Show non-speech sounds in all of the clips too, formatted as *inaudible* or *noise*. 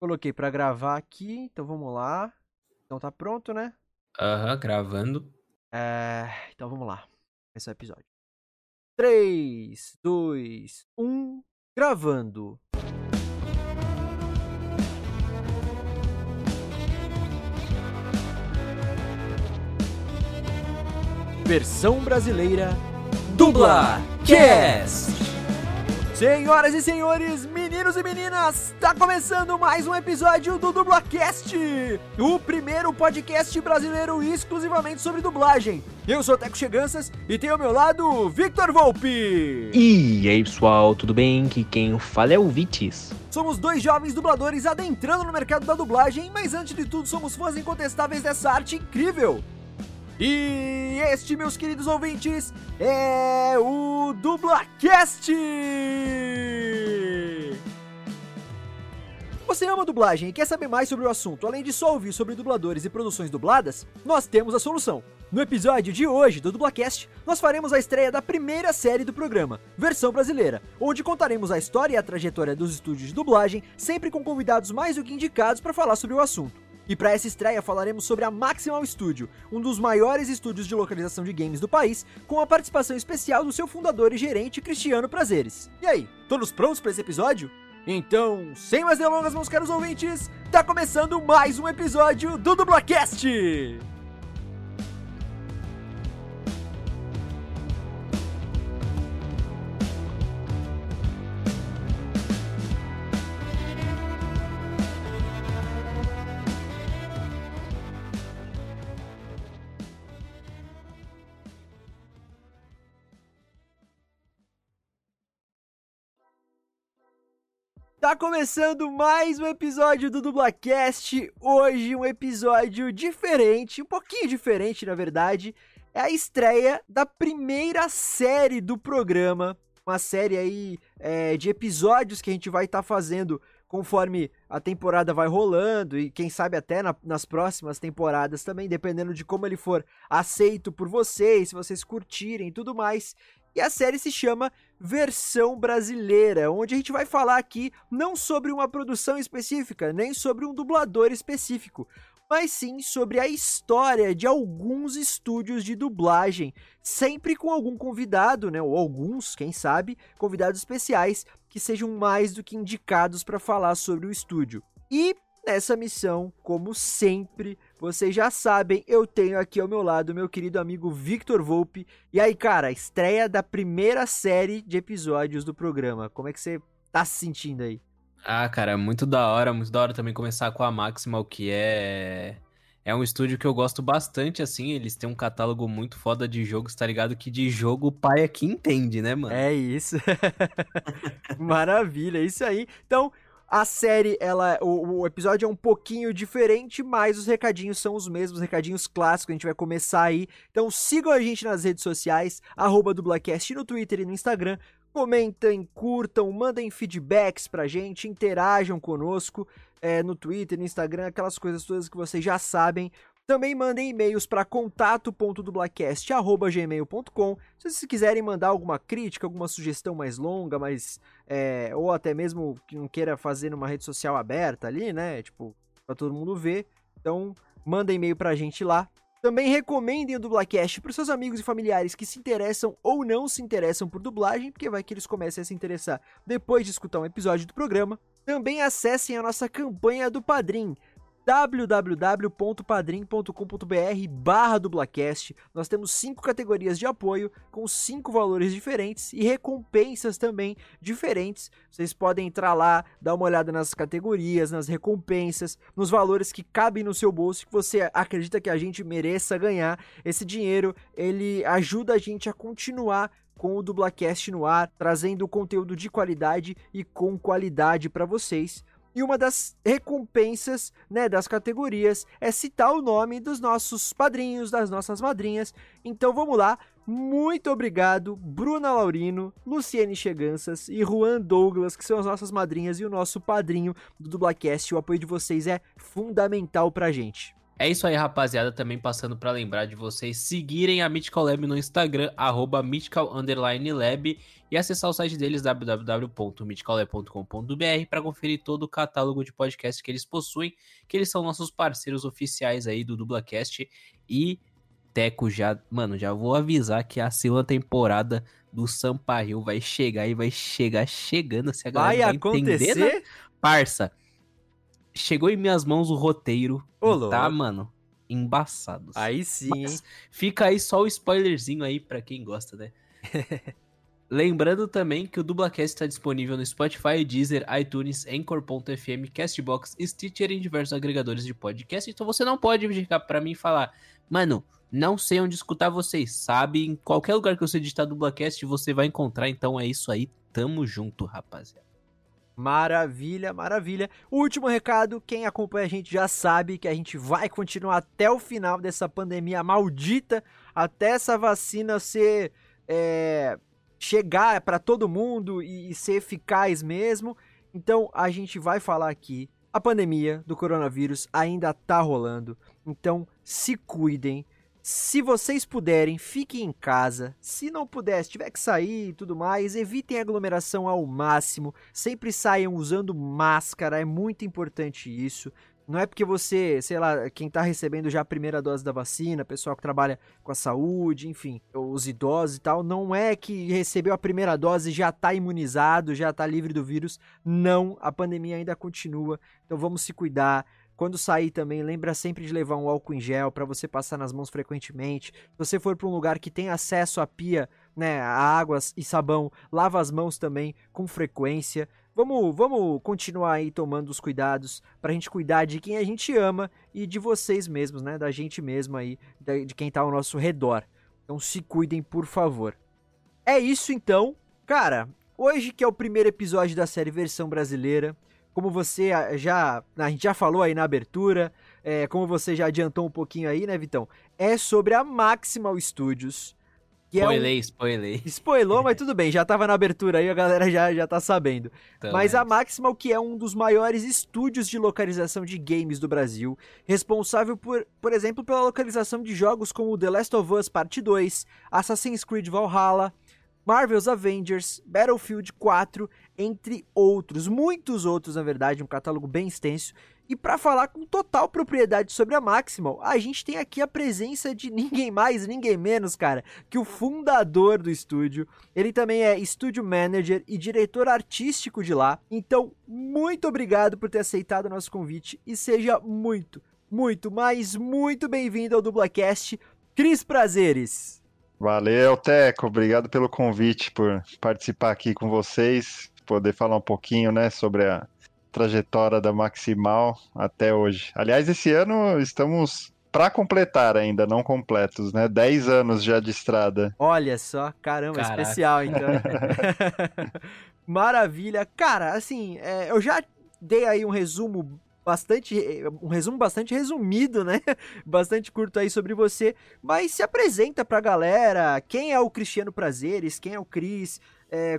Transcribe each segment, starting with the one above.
Coloquei pra gravar aqui, então vamos lá. Então tá pronto, né? Aham, gravando. É, então vamos lá. Esse é o episódio. 3, 2, 1, gravando. Versão brasileira Dubla Cast. Senhoras e senhores, meninos e meninas, tá começando mais um episódio do Dublacast, o primeiro podcast brasileiro exclusivamente sobre dublagem. Eu sou Teco Cheganças e tenho ao meu lado Victor Volpe. E aí pessoal, tudo bem? Que quem fala é o Vitis. Somos dois jovens dubladores adentrando no mercado da dublagem, mas antes de tudo somos fãs incontestáveis dessa arte incrível. E este, meus queridos ouvintes, é o Dublacast! Você ama dublagem e quer saber mais sobre o assunto, além de só ouvir sobre dubladores e produções dubladas? Nós temos a solução. No episódio de hoje do Dublacast, nós faremos a estreia da primeira série do programa, versão brasileira, onde contaremos a história e a trajetória dos estúdios de dublagem, sempre com convidados mais do que indicados para falar sobre o assunto. E para essa estreia falaremos sobre a Maximal Studio, um dos maiores estúdios de localização de games do país, com a participação especial do seu fundador e gerente Cristiano Prazeres. E aí, todos prontos para esse episódio? Então, sem mais delongas, meus caros ouvintes, tá começando mais um episódio do Dublacast! Tá começando mais um episódio do Dublacast. Hoje um episódio diferente, um pouquinho diferente na verdade. É a estreia da primeira série do programa. Uma série aí é, de episódios que a gente vai estar tá fazendo conforme a temporada vai rolando e quem sabe até na, nas próximas temporadas também, dependendo de como ele for aceito por vocês, se vocês curtirem e tudo mais. E a série se chama Versão Brasileira, onde a gente vai falar aqui não sobre uma produção específica, nem sobre um dublador específico, mas sim sobre a história de alguns estúdios de dublagem, sempre com algum convidado, né, ou alguns, quem sabe, convidados especiais que sejam mais do que indicados para falar sobre o estúdio. E nessa missão, como sempre, vocês já sabem, eu tenho aqui ao meu lado meu querido amigo Victor Volpe. E aí, cara, estreia da primeira série de episódios do programa. Como é que você tá se sentindo aí? Ah, cara, muito da hora, muito da hora também começar com a Maximal, que é é um estúdio que eu gosto bastante, assim. Eles têm um catálogo muito foda de jogos, tá ligado? Que de jogo o pai aqui entende, né, mano? É isso. *laughs* Maravilha, é isso aí. Então, a série, ela, o, o, episódio é um pouquinho diferente, mas os recadinhos são os mesmos, recadinhos clássicos, a gente vai começar aí. Então sigam a gente nas redes sociais, arroba dublacast no Twitter e no Instagram. Comentem, curtam, mandem feedbacks pra gente, interajam conosco é, no Twitter, no Instagram, aquelas coisas todas que vocês já sabem. Também mandem e-mails para contato.dublacast.gmail.com se vocês quiserem mandar alguma crítica, alguma sugestão mais longa, mas é, ou até mesmo que não queira fazer numa rede social aberta ali, né? Tipo, para todo mundo ver. Então, mandem e-mail pra gente lá. Também recomendem o Dublacast para seus amigos e familiares que se interessam ou não se interessam por dublagem, porque vai que eles comecem a se interessar depois de escutar um episódio do programa. Também acessem a nossa campanha do Padrim www.padrim.com.br barra dublacast. Nós temos cinco categorias de apoio com cinco valores diferentes e recompensas também diferentes. Vocês podem entrar lá, dar uma olhada nas categorias, nas recompensas, nos valores que cabem no seu bolso que você acredita que a gente mereça ganhar. Esse dinheiro, ele ajuda a gente a continuar com o Dublacast no ar, trazendo conteúdo de qualidade e com qualidade para vocês. E uma das recompensas, né, das categorias é citar o nome dos nossos padrinhos, das nossas madrinhas. Então vamos lá. Muito obrigado, Bruna Laurino, Luciene Cheganças e Juan Douglas, que são as nossas madrinhas e o nosso padrinho do Dublacast. O apoio de vocês é fundamental pra gente. É isso aí, rapaziada. Também passando para lembrar de vocês seguirem a Mythical Lab no Instagram, arroba Lab, e acessar o site deles, www.mythicallab.com.br, para conferir todo o catálogo de podcasts que eles possuem, que eles são nossos parceiros oficiais aí do Dublacast. E Teco já, mano, já vou avisar que a segunda temporada do Sampaio vai chegar e vai chegar chegando. Se a galera vai, vai acontecer? Entender, né? Parça, chegou em minhas mãos o roteiro. Ô, tá, mano? Embaçado. Aí sim, Mas fica aí só o spoilerzinho aí pra quem gosta, né? *laughs* Lembrando também que o Dublacast está disponível no Spotify, Deezer, iTunes, Anchor.fm, Castbox, Stitcher e diversos agregadores de podcast. Então você não pode ficar pra mim e falar, mano, não sei onde escutar vocês. Sabe, em qualquer lugar que você digitar Dublacast você vai encontrar. Então é isso aí. Tamo junto, rapaziada. Maravilha, maravilha. O último recado, quem acompanha a gente já sabe que a gente vai continuar até o final dessa pandemia maldita, até essa vacina ser é, chegar para todo mundo e, e ser eficaz mesmo. Então a gente vai falar aqui. A pandemia do coronavírus ainda tá rolando. Então se cuidem. Se vocês puderem, fiquem em casa. Se não puder, se tiver que sair e tudo mais, evitem aglomeração ao máximo. Sempre saiam usando máscara, é muito importante isso. Não é porque você, sei lá, quem tá recebendo já a primeira dose da vacina, pessoal que trabalha com a saúde, enfim, os idosos e tal, não é que recebeu a primeira dose já tá imunizado, já tá livre do vírus. Não, a pandemia ainda continua. Então vamos se cuidar. Quando sair também, lembra sempre de levar um álcool em gel para você passar nas mãos frequentemente. Se você for para um lugar que tem acesso a pia, né, a águas e sabão, lava as mãos também com frequência. Vamos, vamos continuar aí tomando os cuidados para a gente cuidar de quem a gente ama e de vocês mesmos, né, da gente mesmo aí, de quem tá ao nosso redor. Então se cuidem, por favor. É isso então. Cara, hoje que é o primeiro episódio da série versão brasileira, como você já. A gente já falou aí na abertura, é, como você já adiantou um pouquinho aí, né, Vitão? É sobre a Maximal Studios. Que spoilei, é um... spoilei. Spoilou, mas *laughs* tudo bem, já tava na abertura aí, a galera já, já tá sabendo. Então, mas é. a Maximal, que é um dos maiores estúdios de localização de games do Brasil, responsável por, por exemplo, pela localização de jogos como The Last of Us Parte 2, Assassin's Creed Valhalla, Marvel's Avengers, Battlefield 4, entre outros, muitos outros na verdade, um catálogo bem extenso. E para falar com total propriedade sobre a Maximal, a gente tem aqui a presença de ninguém mais, ninguém menos, cara, que o fundador do estúdio. Ele também é estúdio manager e diretor artístico de lá. Então, muito obrigado por ter aceitado o nosso convite e seja muito, muito, mas muito bem-vindo ao Dublacast. Cris Prazeres. Valeu, Teco. Obrigado pelo convite, por participar aqui com vocês, poder falar um pouquinho, né, sobre a trajetória da Maximal até hoje. Aliás, esse ano estamos para completar ainda, não completos, né? 10 anos já de estrada. Olha só, caramba, Caraca. especial então. *laughs* *laughs* Maravilha. Cara, assim, é, eu já dei aí um resumo bastante um resumo bastante resumido, né? *laughs* Bastante curto aí sobre você, mas se apresenta pra galera, quem é o Cristiano Prazeres, quem é o Cris, é,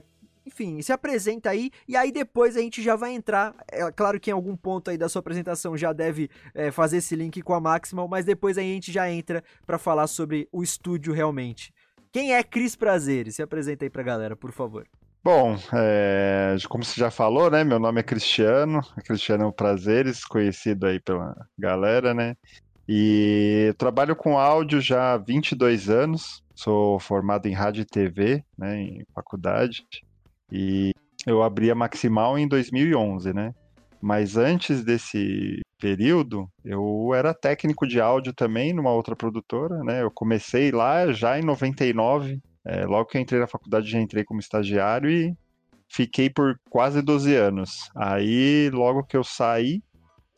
enfim, se apresenta aí e aí depois a gente já vai entrar. É claro que em algum ponto aí da sua apresentação já deve é, fazer esse link com a Maximal, mas depois a gente já entra para falar sobre o estúdio realmente. Quem é Cris Prazeres? Se apresenta aí pra galera, por favor. Bom, é, como você já falou, né? Meu nome é Cristiano, Cristiano Prazeres, conhecido aí pela galera, né? E trabalho com áudio já há 22 anos, sou formado em rádio e TV, né, em faculdade, e eu abri a Maximal em 2011, né? Mas antes desse período, eu era técnico de áudio também numa outra produtora, né? Eu comecei lá já em 99, é, logo que eu entrei na faculdade, já entrei como estagiário e fiquei por quase 12 anos. Aí, logo que eu saí,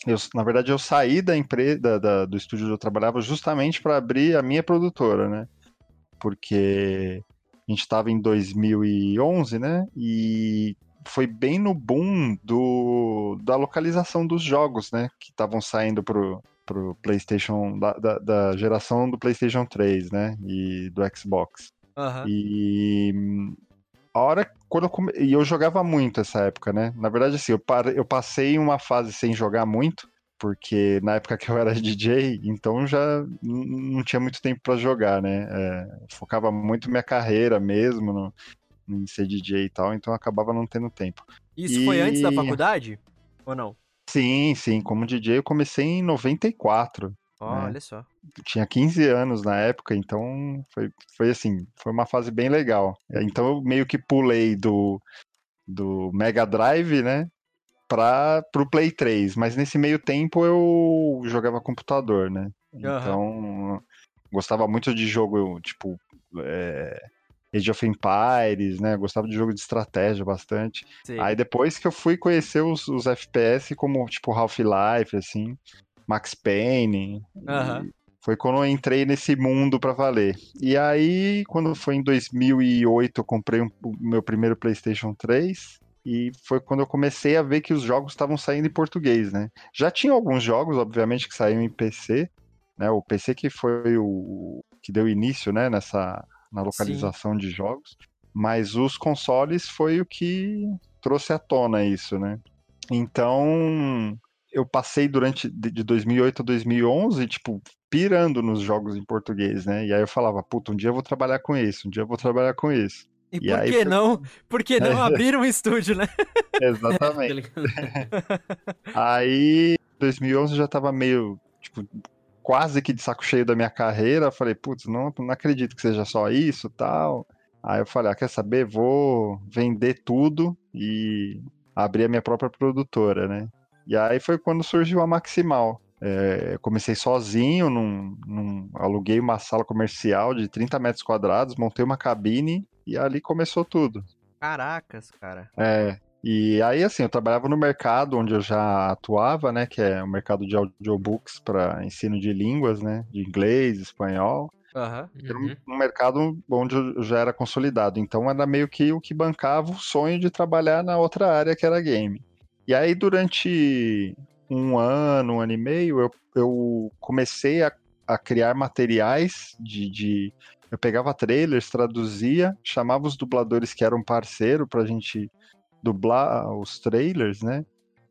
eu, na verdade, eu saí da empresa, da, do estúdio onde eu trabalhava justamente para abrir a minha produtora, né? Porque a gente estava em 2011, né? E foi bem no boom do, da localização dos jogos, né? Que estavam saindo pro, pro PlayStation, da, da, da, geração do PlayStation 3, né? E do Xbox. Uhum. E a hora quando eu come... e eu jogava muito essa época, né? Na verdade, assim, eu, par... eu passei uma fase sem jogar muito, porque na época que eu era *laughs* DJ, então já não tinha muito tempo para jogar, né? É, focava muito minha carreira mesmo no, em ser DJ e tal, então acabava não tendo tempo. Isso foi antes da E- faculdade? Ou não? Sim, sim, como DJ eu comecei em 94. Ó, É. Olha só. Eu tinha 15 anos na época, então foi, foi assim, foi uma fase bem legal. É, Então eu meio que pulei do, do Mega Drive, né, para pro Play 3, mas nesse meio tempo eu jogava computador, né? Então gostava muito de jogo tipo é, Age of Empires, né? Gostava de jogo de estratégia bastante. Sei. Aí depois que eu fui conhecer os, os FPS como tipo Half-Life, assim, Max Payne, e foi quando eu entrei nesse mundo pra valer. E aí, quando foi em 2008, eu comprei um- o meu primeiro PlayStation 3 e foi quando eu comecei a ver que os jogos estavam saindo em português, né? Já tinha alguns jogos, obviamente, que saíam em PC, né? O PC que foi o que deu início, né, nessa na localização de jogos, mas os consoles foi o que trouxe à tona isso, né? Então, eu passei durante de de 2008 a 2011, tipo, pirando nos jogos em português, né? E aí eu falava, puta, um dia eu vou trabalhar com isso, um dia eu vou trabalhar com isso. E, E por aí que foi- não? Por que não *laughs* abrir um estúdio, né? Tá Exatamente. ligado? Aí, 2011 eu já tava meio, tipo, quase que de saco cheio da minha carreira. Eu Falei, putz, não, não acredito que seja só isso tal. Aí eu falei, ah, quer saber? Vou vender tudo e abrir a minha própria produtora, né? E aí foi quando surgiu a Maximal. É, eu comecei sozinho, num, num- aluguei uma sala comercial de 30 metros quadrados, montei uma cabine e ali começou tudo. Caracas, cara. É, e aí assim, eu trabalhava no mercado onde eu já atuava, né, que é o mercado de audiobooks para ensino de línguas, né, de inglês, espanhol. Aham. Era Uhum. um, um mercado onde eu já era consolidado, então era meio que o que bancava o sonho de trabalhar na outra área que era game. E aí durante um ano, um ano e meio, eu, eu comecei a, a criar materiais de, de- Eu pegava trailers, traduzia, chamava os dubladores que eram parceiro pra gente dublar os trailers, né?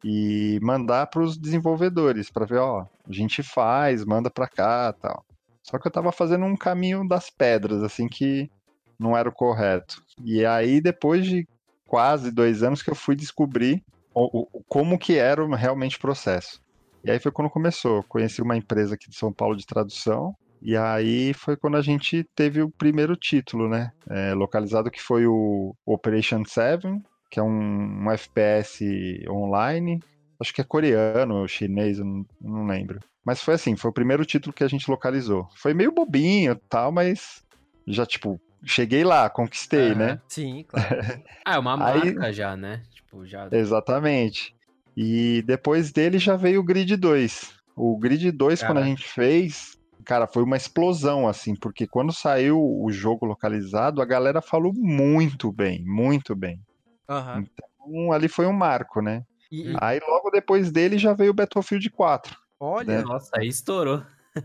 E mandar para os desenvolvedores para ver, ó, a gente faz, manda pra cá, tal. Só que eu tava fazendo um caminho das pedras, assim, que não era o correto. E aí, depois de quase dois anos, que eu fui descobrir o- o- como que era realmente o processo. E aí foi quando começou. Conheci uma empresa aqui de São Paulo de tradução. E aí foi quando a gente teve o primeiro título, né? É, localizado que foi o Operation 7, que é um, um FPS online. Acho que é coreano ou chinês, não, não lembro. Mas foi assim, foi o primeiro título que a gente localizou. Foi meio bobinho e tal, mas já, tipo, cheguei lá, conquistei, Aham. né? Sim, claro. *laughs* Ah, é uma Aí- marca já, né? Tipo, já. Exatamente. E depois dele já veio o Grid 2. O Grid 2, quando a Caraca. gente fez, cara, foi uma explosão, assim, porque quando saiu o jogo localizado, a galera falou muito bem, muito bem. Aham. Então, ali foi um marco, né? E, Aí logo depois dele já veio o Battlefield 4. olha, né? Nossa, aí estourou.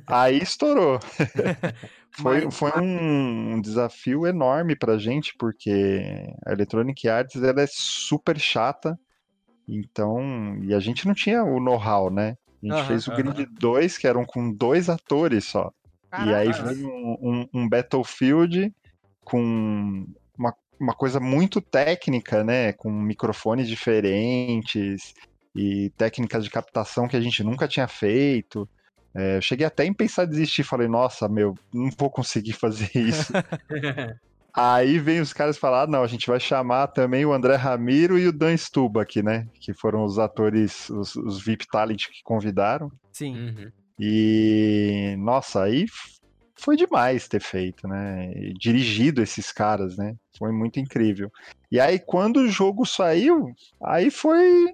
Aí estourou. *laughs* *laughs* Foi, foi um desafio enorme pra gente, porque a Electronic Arts ela é super chata, então, e a gente não tinha o know-how, né? A gente Aham, fez o aham. Grid 2, que eram com dois atores só. E aí Caraca. veio um, um- um Battlefield com uma, uma coisa muito técnica, né? Com microfones diferentes e técnicas de captação que a gente nunca tinha feito. É, eu cheguei até em pensar em desistir, falei, nossa, meu, não vou conseguir fazer isso. *laughs* Aí vem os caras falar, ah, não, a gente vai chamar também o André Ramiro e o Dan Stubach, né? Que foram os atores, os, os VIP Talent que convidaram. Sim. Uhum. E, nossa, aí foi demais ter feito, né? Dirigido esses caras, né? Foi muito incrível. E aí, quando o jogo saiu, aí foi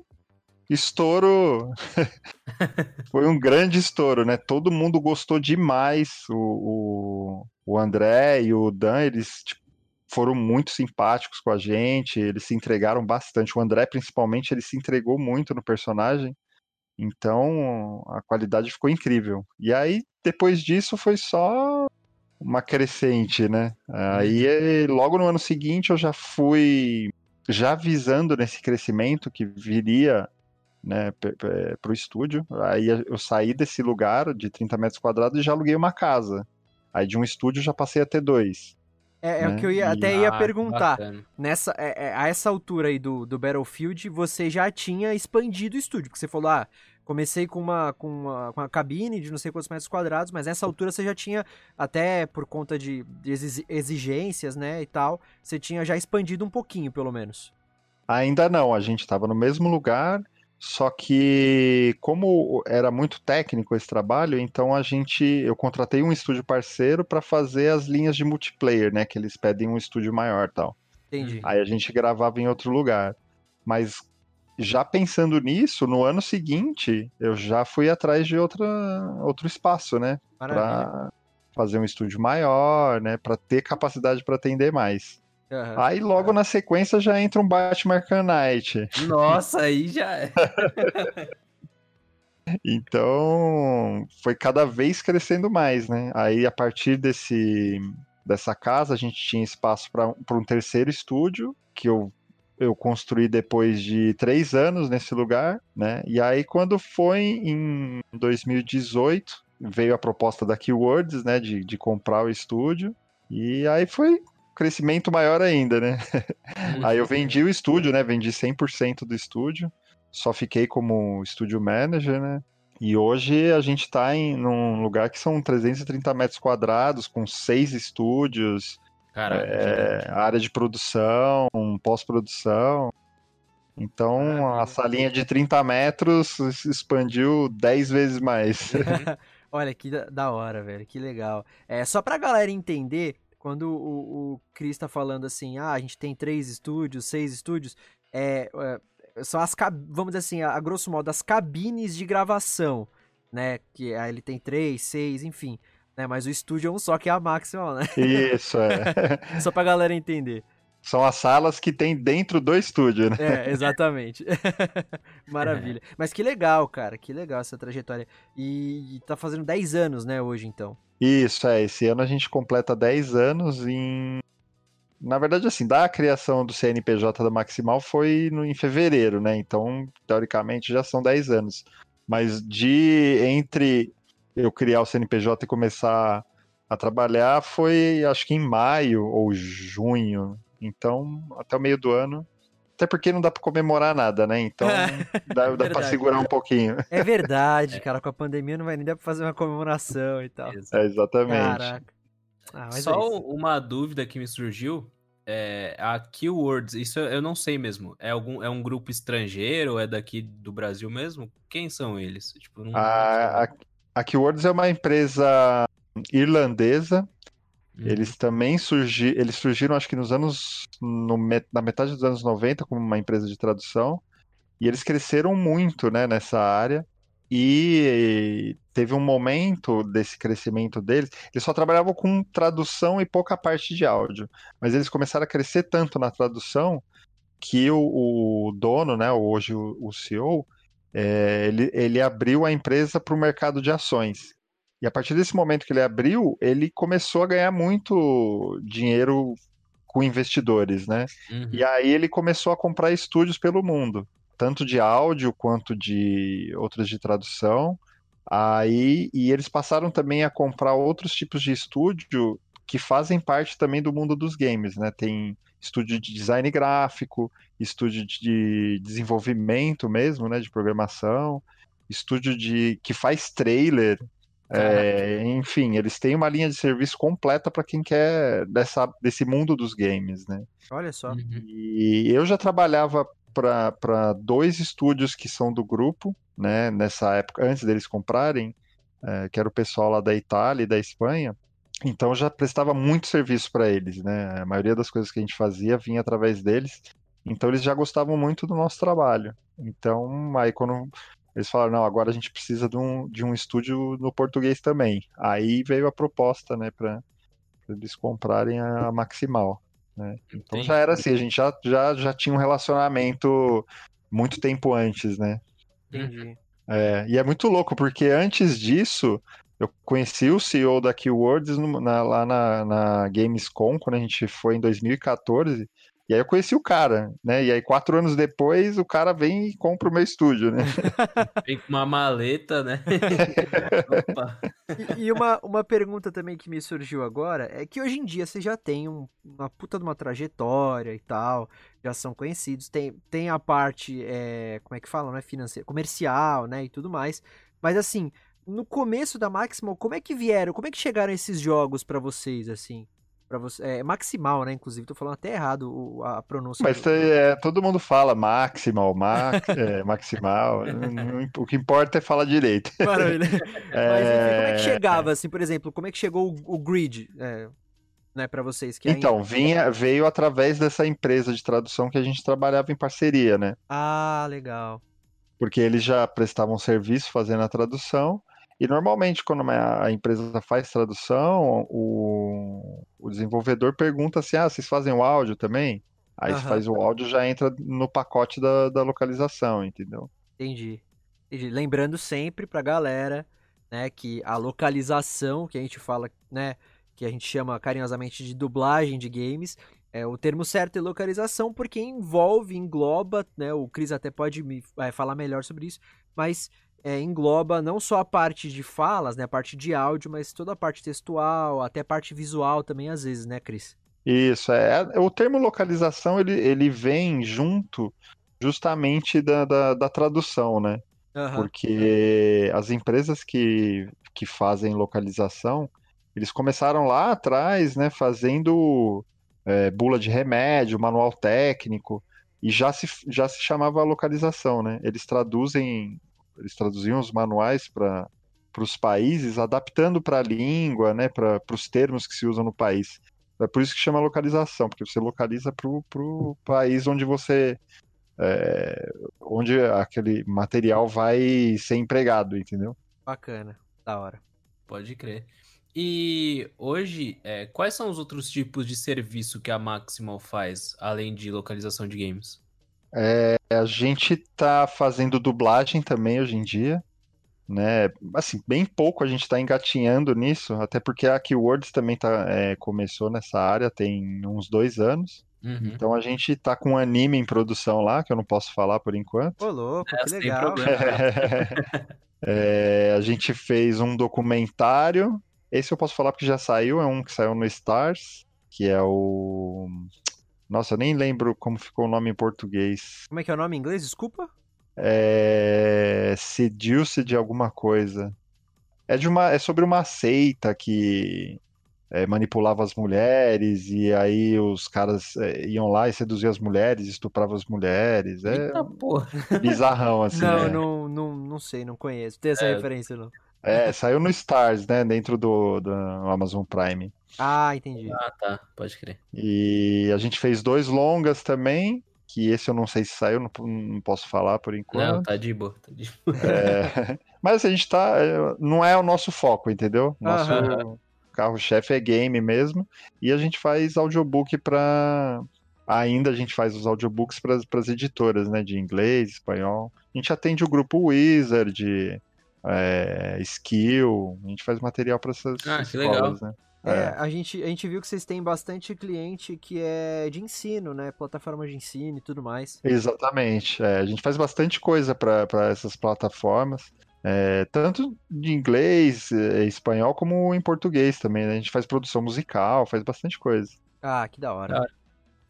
estouro. *laughs* foi um grande estouro, né? Todo mundo gostou demais. O, o, o André e o Dan, eles tipo, foram muito simpáticos com a gente, eles se entregaram bastante. O André, principalmente, ele se entregou muito no personagem. Então a qualidade ficou incrível. E aí, depois disso, foi só uma crescente, né? Aí, eh, logo no ano seguinte, eu já fui já visando nesse crescimento que viria né, para o estúdio. Aí eu saí desse lugar de 30 metros quadrados e já aluguei uma casa. Aí de um estúdio já passei a ter dois. É, é né? o que eu ia, até ia Ah, perguntar. bacana. Nessa, é- é, a essa altura aí do, do Battlefield, você já tinha expandido o estúdio. Porque você falou, ah, comecei com uma, com uma, com uma cabine de não sei quantos metros quadrados, mas nessa altura você já tinha, até por conta de, de exi- exigências, né, e tal, você tinha já expandido um pouquinho, pelo menos. Ainda não, a gente estava no mesmo lugar, só que como era muito técnico esse trabalho, então a gente, eu contratei um estúdio parceiro para fazer as linhas de multiplayer, né, que eles pedem um estúdio maior, e tal. Entendi. Aí a gente gravava em outro lugar. Mas já pensando nisso, no ano seguinte, eu já fui atrás de outra, outro espaço, né, para fazer um estúdio maior, né, para ter capacidade para atender mais. Aham. Aí logo na sequência já entra um Batman Arkham Knight. Nossa, aí já é. *laughs* Então, foi cada vez crescendo mais, né? Aí, a partir desse, dessa casa, a gente tinha espaço para um terceiro estúdio, que eu, eu construí depois de três anos nesse lugar, né? E aí, quando foi em 2018, veio a proposta da Keywords, né? De, de comprar o estúdio. E aí foi crescimento maior ainda, né? Aí eu vendi o estúdio, né? Vendi 100% do estúdio. Só fiquei como estúdio manager, né? E hoje a gente está em num lugar que são 330 metros quadrados, com seis estúdios, é, área de produção, pós-produção. Então a salinha de 30 metros se expandiu 10 vezes mais. *laughs* Olha, que da, da hora, velho, que legal. É, só pra galera entender, quando o, o Cris tá falando assim, ah, a gente tem três estúdios, seis estúdios, é, é, são as, vamos dizer assim, a, a grosso modo, as cabines de gravação, né, que aí ele tem três, seis, enfim, né, mas o estúdio é um só, que é a Maximal, né, Isso, é. *laughs* só pra galera entender. São as salas que tem dentro do estúdio, né? É, exatamente. *laughs* *laughs* Maravilha. Mas que legal, cara, que legal essa trajetória. E, e tá fazendo 10 anos, né, hoje então. Isso, é. Esse ano a gente completa 10 anos em. Na verdade, assim, da criação do CNPJ da Maximal foi no, em fevereiro, né? Então, teoricamente, já são 10 anos. Mas de entre eu criar o CNPJ e começar a trabalhar foi, acho que em maio ou junho. Então, até o meio do ano. Até porque não dá pra comemorar nada, né? Então, *laughs* dá, dá pra Verdade. segurar um pouquinho. É verdade, *laughs* cara. Com a pandemia não vai nem dar pra fazer uma comemoração e tal. É, exatamente. Caraca. Ah, mas Só é uma dúvida que me surgiu. É, a Keywords, isso eu não sei mesmo. É, algum, é um grupo estrangeiro? É daqui do Brasil mesmo? Quem são eles? Tipo, não, A, a, a Keywords é uma empresa irlandesa. Uhum. Eles também surgi, eles surgiram, acho que nos anos, no me- na metade dos anos 90, como uma empresa de tradução. E eles cresceram muito, né, nessa área. E teve um momento desse crescimento deles. Eles só trabalhavam com tradução e pouca parte de áudio. Mas eles começaram a crescer tanto na tradução que o, o dono, né, hoje o, o CEO, é, ele, ele abriu a empresa para o mercado de ações. E a partir desse momento que ele abriu, ele começou a ganhar muito dinheiro com investidores, né? Uhum. E aí ele começou a comprar estúdios pelo mundo, tanto de áudio quanto de outros de tradução. Aí e eles passaram também a comprar outros tipos de estúdio que fazem parte também do mundo dos games, né? Tem estúdio de design gráfico, estúdio de desenvolvimento mesmo, né, de programação, estúdio de que faz trailer, é, enfim, eles têm uma linha de serviço completa para quem quer dessa, desse mundo dos games, né? Olha só. Uhum. E eu já trabalhava para dois estúdios que são do grupo, né? Nessa época, antes deles comprarem, é, que era o pessoal lá da Itália e da Espanha. Então eu já prestava muito serviço para eles, né? A maioria das coisas que a gente fazia vinha através deles. Então eles já gostavam muito do nosso trabalho. Então aí quando eles falaram, não, agora a gente precisa de um, de um estúdio no português também. Aí veio a proposta, né, para eles comprarem a Maximal. Né? Então Entendi. já era assim, a gente já, já, já tinha um relacionamento muito tempo antes, né? Entendi. É, e é muito louco, porque antes disso, eu conheci o CEO da Keywords no- na- lá na, na Gamescom, quando a gente foi em 2014, E aí eu conheci o cara, né? E aí quatro anos depois o cara vem e compra o meu estúdio, né? *laughs* Vem com uma maleta, né? *laughs* Opa. E, e uma, uma pergunta também que me surgiu agora é que hoje em dia você já tem um- uma puta de uma trajetória e tal, já são conhecidos, tem, tem a parte, é, como é que fala, né, financeira, comercial, né, e tudo mais, mas assim, no começo da Maximal, como é que vieram, como é que chegaram esses jogos pra vocês, assim? Pra você, é Maximal, né, inclusive, tô falando até errado o- a pronúncia. Mas do- é, todo mundo fala maximal, max, é, *laughs* maximal. o que importa é falar direito. *laughs* Maravilha. *laughs* Mas enfim, como é que É, chegava, assim, por exemplo, como é que chegou o, o Grid, é, né, pra vocês? Que ainda- Então, vinha, veio através dessa empresa de tradução que a gente trabalhava em parceria, né? Ah, legal. Porque eles já prestavam serviço fazendo a tradução. E normalmente, quando uma- a empresa faz tradução, o, o desenvolvedor pergunta assim: ah, vocês fazem o áudio também? Aí Aham. faz o áudio, já entra no pacote da, da localização, entendeu? Entendi. Entendi. Lembrando sempre pra galera, né, que a localização, que a gente fala, né, que a gente chama carinhosamente de dublagem de games, é o termo certo é localização porque envolve, engloba, né, o Cris até pode me é, falar melhor sobre isso, mas é, engloba não só a parte de falas, né, a parte de áudio, mas toda a parte textual, até a parte visual também às vezes, né, Cris? Isso, é. O termo localização, ele, ele vem junto justamente da, da, da tradução, né? Aham. Porque as empresas que, que fazem localização, eles começaram lá atrás, né, fazendo é, bula de remédio, manual técnico, e já se, já se chamava localização, né? Eles traduzem, eles traduziam os manuais para para os países, adaptando para a língua, né, para os termos que se usam no país. É por isso que chama localização, porque você localiza para o país onde você é, onde aquele material vai ser empregado, entendeu? Bacana. Da hora. Pode crer. E hoje, é, quais são os outros tipos de serviço que a Maximal faz, além de localização de games? É, a gente tá fazendo dublagem também hoje em dia, né? Assim, bem pouco a gente tá engatinhando nisso, até porque a Keywords também tá, é, começou nessa área tem uns dois anos. Uhum. Então a gente tá com um anime em produção lá, que eu não posso falar por enquanto. Ô, louco, É, que legal. problema. *laughs* É, a gente fez um documentário. Esse eu posso falar porque já saiu, é um que saiu no Stars, que é o. Nossa, eu nem lembro como ficou o nome em português. Como é que é o nome em inglês? Desculpa. É. Seduce de alguma coisa. É, de uma... é sobre uma seita que é, manipulava as mulheres, e aí os caras é, iam lá e seduziam as mulheres, estupravam as mulheres. É Eita porra. bizarrão, assim. não, é. não, não, não sei, não conheço. Tem essa É. referência, não. É, saiu no Stars, né? Dentro do, do Amazon Prime. Ah, entendi. Ah, tá. Pode crer. E a gente fez dois longas também, que esse eu não sei se saiu, não, não posso falar por Não, enquanto. tá de boa. Tá de boa. É, *laughs* Mas a gente tá. é, Não é o nosso foco, entendeu? Nosso Aham. carro-chefe é game mesmo. E a gente faz audiobook para. Ainda a gente faz os audiobooks para as editoras, né? De inglês, espanhol. A gente atende o grupo Wizard, é, Skill. A gente faz material para essas Ah, escolas, né? É, a gente, a gente viu que vocês têm bastante cliente que é de ensino, né? Plataforma de ensino e tudo mais. Exatamente. é, a gente faz bastante coisa para essas plataformas, é, tanto de inglês, é, espanhol, como em português também. né? A gente faz produção musical, faz bastante coisa. Ah, que da hora.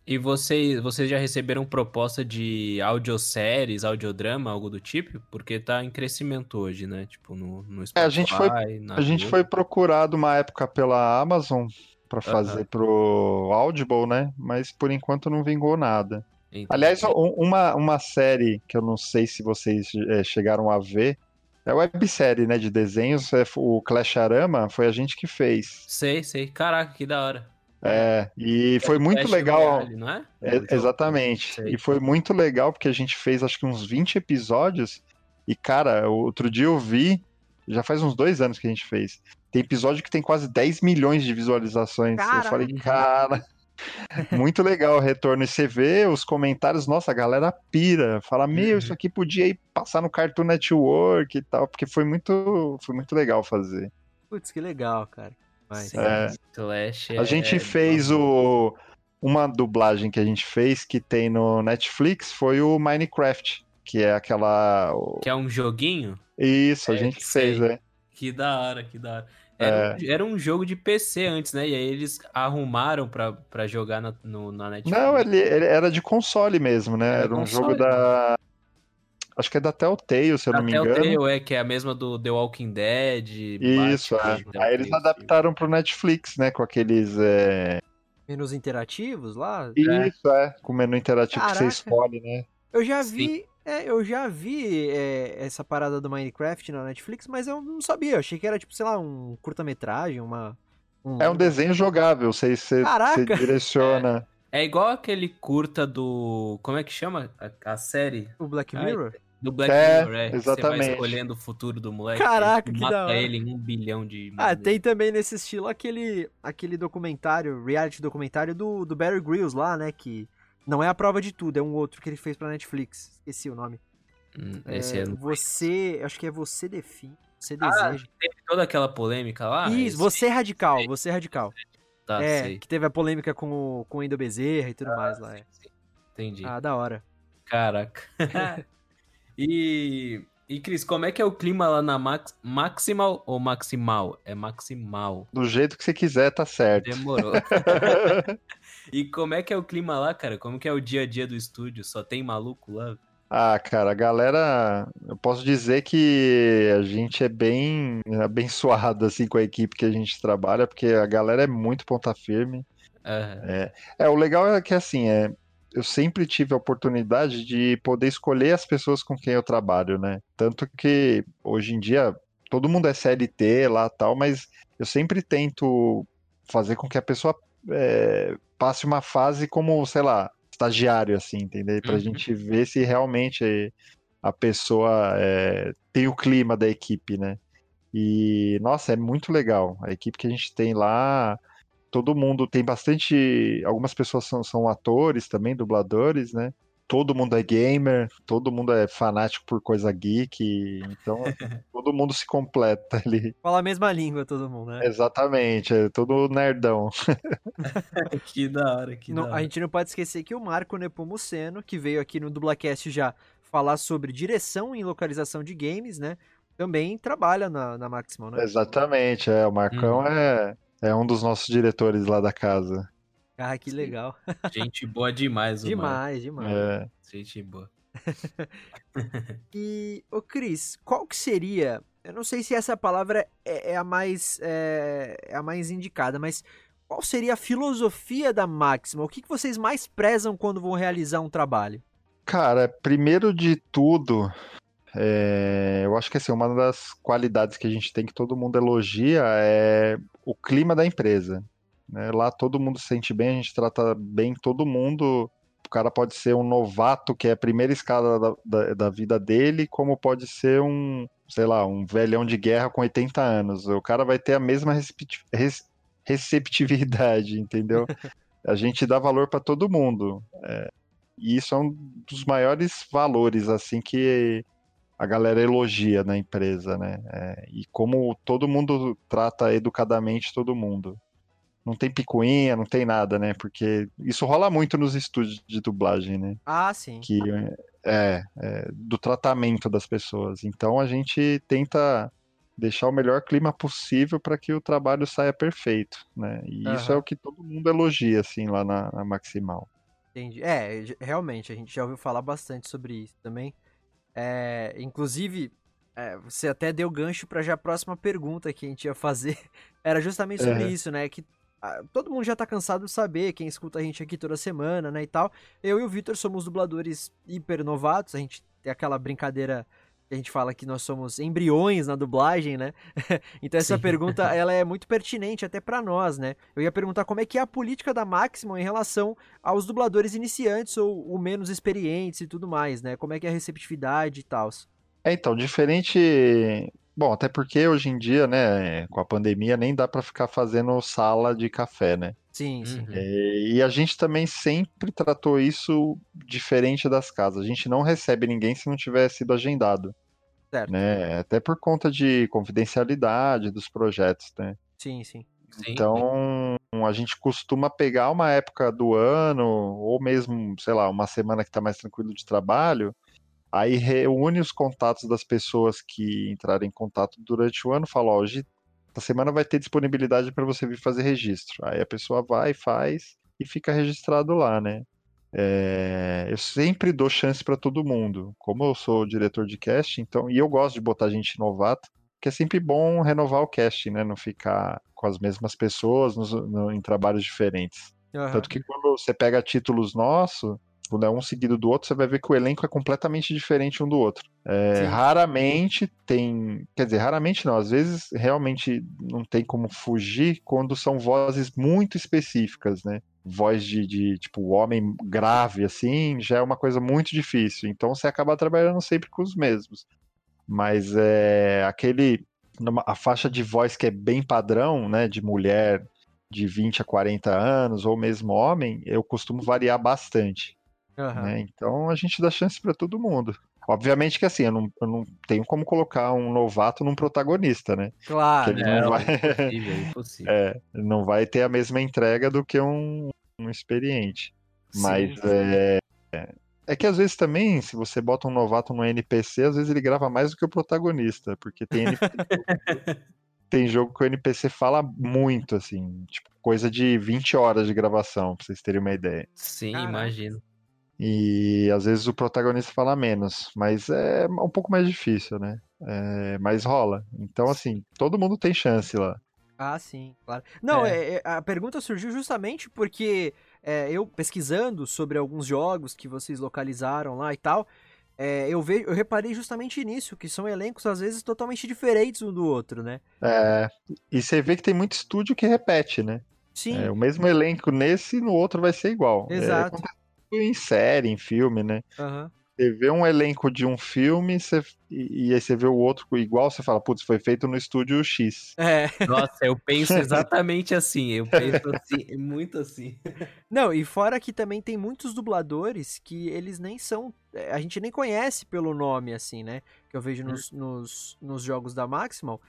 E vocês, vocês já receberam proposta de audioséries, audiodrama, algo do tipo? Porque tá em crescimento hoje, né? Tipo, no, no Spotify, É, a gente foi- na A gente foi procurado uma época pela Amazon para fazer pro Audible, né? Mas por enquanto não vingou nada. Entendi. Aliás, um- uma, uma série que eu não sei se vocês é, chegaram a ver. É websérie, né, de desenhos. é, o Clash Arama foi a gente que fez. Sei, sei. Caraca, que da hora. É, e foi do muito legal. Royale, não é? É, jogo. exatamente. Sei. E foi muito legal porque a gente fez acho que uns 20 episódios. E, cara, outro dia eu vi, já faz uns dois anos que a gente fez. Tem episódio que tem quase 10 milhões de visualizações. Eu falei, cara, *laughs* muito legal o retorno. E você vê os comentários, nossa, a galera pira. Fala, meu, Uhum. isso aqui podia ir passar no Cartoon Network e tal. Porque foi muito, foi muito legal fazer. Putz, que legal, cara. Mas, É. Clash A é- gente fez o. uma dublagem que a gente fez que tem no Netflix foi o Minecraft, que é aquela. Que é um joguinho? Isso, a É, gente fez, né? Que da hora, que da hora. Era, um, era um jogo de PC antes, né? E aí eles arrumaram pra, pra jogar na, no, na Netflix. Não, ele, ele era de console mesmo, né? Era Era, um console, jogo da. Acho que é da Telltale, se eu não me o engano. Tale, é, que é a mesma do The Walking Dead. Isso, Batman, é. Telltale, Aí eles adaptaram pro Netflix, né? Com aqueles. é, Menus interativos lá. Isso, é. Com o menu interativo que Caraca. você escolhe, né? Eu já Sim. vi. é, eu já vi é, essa parada do Minecraft na Netflix, mas eu não sabia. Eu achei que era, tipo, sei lá, um curta-metragem, uma. É um desenho jogável, você, você, Caraca! você direciona. É igual aquele curta do. Como é que chama? A, a série? O Black Ai, Mirror? Do Black É, Mirror, é. Você vai exatamente. escolhendo o futuro do moleque. Caraca, que mata da hora. ele em um bilhão de. Ah, tem também nesse estilo aquele, aquele documentário, reality documentário do, do Barry Grylls lá, né? Que não é a prova de tudo, é um outro que ele fez pra Netflix. Esqueci o nome. Hum, Esse É, é... Você. Acho que é Você Define. Você Ah, deseja. teve toda aquela polêmica lá. Isso, você é radical, você é radical. Tá, é, sei. que teve a polêmica com o, com o Endo Bezerra e tudo mais lá. é. Sim, sim. Entendi. Ah, da hora. Caraca. *laughs* e. E, Cris, como é que é o clima lá na Max... Maximal ou Maximal? É Maximal. Do jeito que você quiser, tá certo. Demorou. *laughs* *laughs* e como é que é o clima lá, cara? Como que é o dia a dia do estúdio? Só tem maluco lá? Ah, cara, a galera, eu posso dizer que a gente é bem abençoado assim com a equipe que a gente trabalha, porque a galera é muito ponta firme. Aham. É, o legal é que assim, é, eu sempre tive a oportunidade de poder escolher as pessoas com quem eu trabalho, né? Tanto que hoje em dia todo mundo é CLT lá tal, mas eu sempre tento fazer com que a pessoa é, passe uma fase como, sei lá, estagiário, assim, entendeu? Pra Uhum. gente ver se realmente a pessoa é, tem o clima da equipe, né? E, nossa, é muito legal. A equipe que a gente tem lá, todo mundo tem bastante. Algumas pessoas são, são atores também, dubladores, né? Todo mundo é gamer, todo mundo é fanático por coisa geek, então *laughs* todo mundo se completa ali. Fala a mesma língua todo mundo, né? Exatamente, é todo nerdão. *laughs* Que da hora, que Não- da a hora. gente não pode esquecer que o Marco Nepomuceno, que veio aqui no Dublacast já falar sobre direção em localização de games, né? Também trabalha na, na Maximal, né? Exatamente, é. O Marcão Uhum. é, é um dos nossos diretores lá da casa. Ah, que legal. *laughs* Gente boa demais. Demais, demais. É. Gente boa. *laughs* E, ô Cris, qual que seria. Eu não sei se essa palavra é, é a mais é, é a mais indicada, mas qual seria a filosofia da Máxima? O que, que vocês mais prezam quando vão realizar um trabalho? Cara, primeiro de tudo, é, eu acho que assim, uma das qualidades que a gente tem que todo mundo elogia é o clima da empresa. né? Lá todo mundo se sente bem, a gente trata bem todo mundo. O cara pode ser um novato, que é a primeira escada da, da, da vida dele, como pode ser um, sei lá, um velhão de guerra com 80 anos. O cara vai ter a mesma receptividade, entendeu? *laughs* A gente dá valor para todo mundo. E isso é um dos maiores valores, assim, que a galera elogia na empresa, né? É, e como todo mundo trata educadamente todo mundo. Não tem picuinha, não tem nada, né? Porque isso rola muito nos estúdios de dublagem, né? Ah, sim. Que é, é do tratamento das pessoas. Então a gente tenta deixar o melhor clima possível para que o trabalho saia perfeito, né? E isso é o que todo mundo elogia, assim, lá na, na Maximal. Entendi. É, realmente, a gente já ouviu falar bastante sobre isso também. É, inclusive, é, você até deu gancho para já a próxima pergunta que a gente ia fazer. *laughs* Era justamente sobre Uhum. isso, né? Que ah, todo mundo já tá cansado de saber, quem escuta a gente aqui toda semana, né, e tal. Eu e o Vitor somos dubladores hiper novatos, a gente tem aquela brincadeira a gente fala que nós somos embriões na dublagem, né? *laughs* então essa Sim. pergunta, *laughs* ela é muito pertinente até para nós, né? Eu ia perguntar como é que é a política da Maximum em relação aos dubladores iniciantes ou, ou menos experientes e tudo mais, né? Como é que é a receptividade e tal. É, então, diferente. Bom, até porque hoje em dia, né, com a pandemia, nem dá para ficar fazendo sala de café, né? Sim, sim. Uhum. E, e a gente também sempre tratou isso diferente das casas. A gente não recebe ninguém se não tiver sido agendado, Certo. né? Até por conta de confidencialidade dos projetos, né? Sim, sim. Sim. Então, a gente costuma pegar uma época do ano, ou mesmo, sei lá, uma semana que está mais tranquilo de trabalho, aí reúne os contatos das pessoas que entrarem em contato durante o ano, fala, ó, hoje, essa semana vai ter disponibilidade para você vir fazer registro. Aí a pessoa vai, faz e fica registrado lá, né? É, eu sempre dou chance para todo mundo. Como eu sou diretor de casting, então, e eu gosto de botar gente novata, que é sempre bom renovar o casting, né? Não ficar com as mesmas pessoas nos, no, em trabalhos diferentes. Uhum. Tanto que quando você pega títulos nossos, quando é um seguido do outro, você vai ver que o elenco é completamente diferente um do outro. É, raramente tem. Quer dizer, raramente não, às vezes realmente não tem como fugir quando são vozes muito específicas, né? Voz de, de tipo homem grave, assim, já é uma coisa muito difícil. Então você acaba trabalhando sempre com os mesmos. Mas é aquele. a faixa de voz que é bem padrão, né? De mulher de 20 a 40 anos, ou mesmo homem, eu costumo variar bastante. Uhum. Né? Então a gente dá chance para todo mundo. Obviamente que assim, eu não, eu não, tenho como colocar um novato num protagonista, né? Claro, ele não, vai... é impossível, é impossível. *laughs* é, não vai ter a mesma entrega do que um, um experiente. Sim, Mas sim. É, é que às vezes também, se você bota um novato no NPC, às vezes ele grava mais do que o protagonista, porque tem NPC, *laughs* tem jogo que o NPC fala muito, assim, tipo, coisa de 20 horas de gravação, pra vocês terem uma ideia. Sim, Caraca. imagino. E às vezes o protagonista fala menos, mas é um pouco mais difícil, né? É, mas rola. Então, assim, todo mundo tem chance lá. Ah, sim, claro. Não, é. É, a pergunta surgiu justamente porque é, eu pesquisando sobre alguns jogos que vocês localizaram lá e tal, é, eu, vejo, eu reparei justamente nisso, que são elencos às vezes totalmente diferentes um do outro, né? É, e você vê que tem muito estúdio que repete, né? Sim. É, o mesmo elenco nesse no outro vai ser igual. É, Exato. É, em série, em filme, né? Uhum. Você vê um elenco de um filme você, e, aí você vê o outro igual, você fala, putz, foi feito no estúdio X. É. Nossa, eu penso exatamente assim. Eu penso assim, muito assim. Não, e fora que também tem muitos dubladores que eles nem são. É, a gente nem conhece pelo nome, assim, né? Que eu vejo nos, nos, nos jogos da Maximal.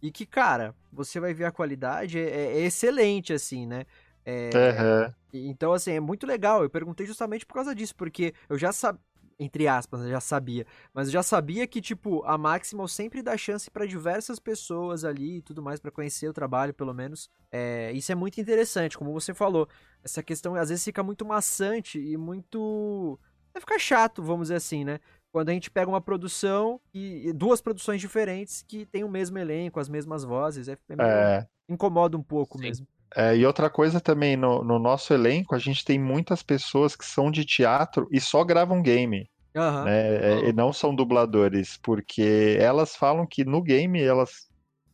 E que, cara, você vai ver a qualidade, é, é excelente, assim, né? É, uhum. Então, assim, é muito legal. Eu perguntei justamente por causa disso, porque eu já sabia entre aspas, eu já sabia. Mas eu já sabia que, tipo, a Maximal sempre dá chance para diversas pessoas ali e tudo mais, para conhecer o trabalho, pelo menos. É, isso é muito interessante, como você falou. Essa questão às vezes fica muito maçante e muito. Vai ficar chato, vamos dizer assim, né? Quando a gente pega uma produção e duas produções diferentes que tem o mesmo elenco, as mesmas vozes, é, é, é... incomoda um pouco Sim. mesmo. É, e outra coisa também, no, no, nosso elenco, a gente tem muitas pessoas que são de teatro e só gravam game. Uhum. Né? E não são dubladores, porque elas falam que no game elas,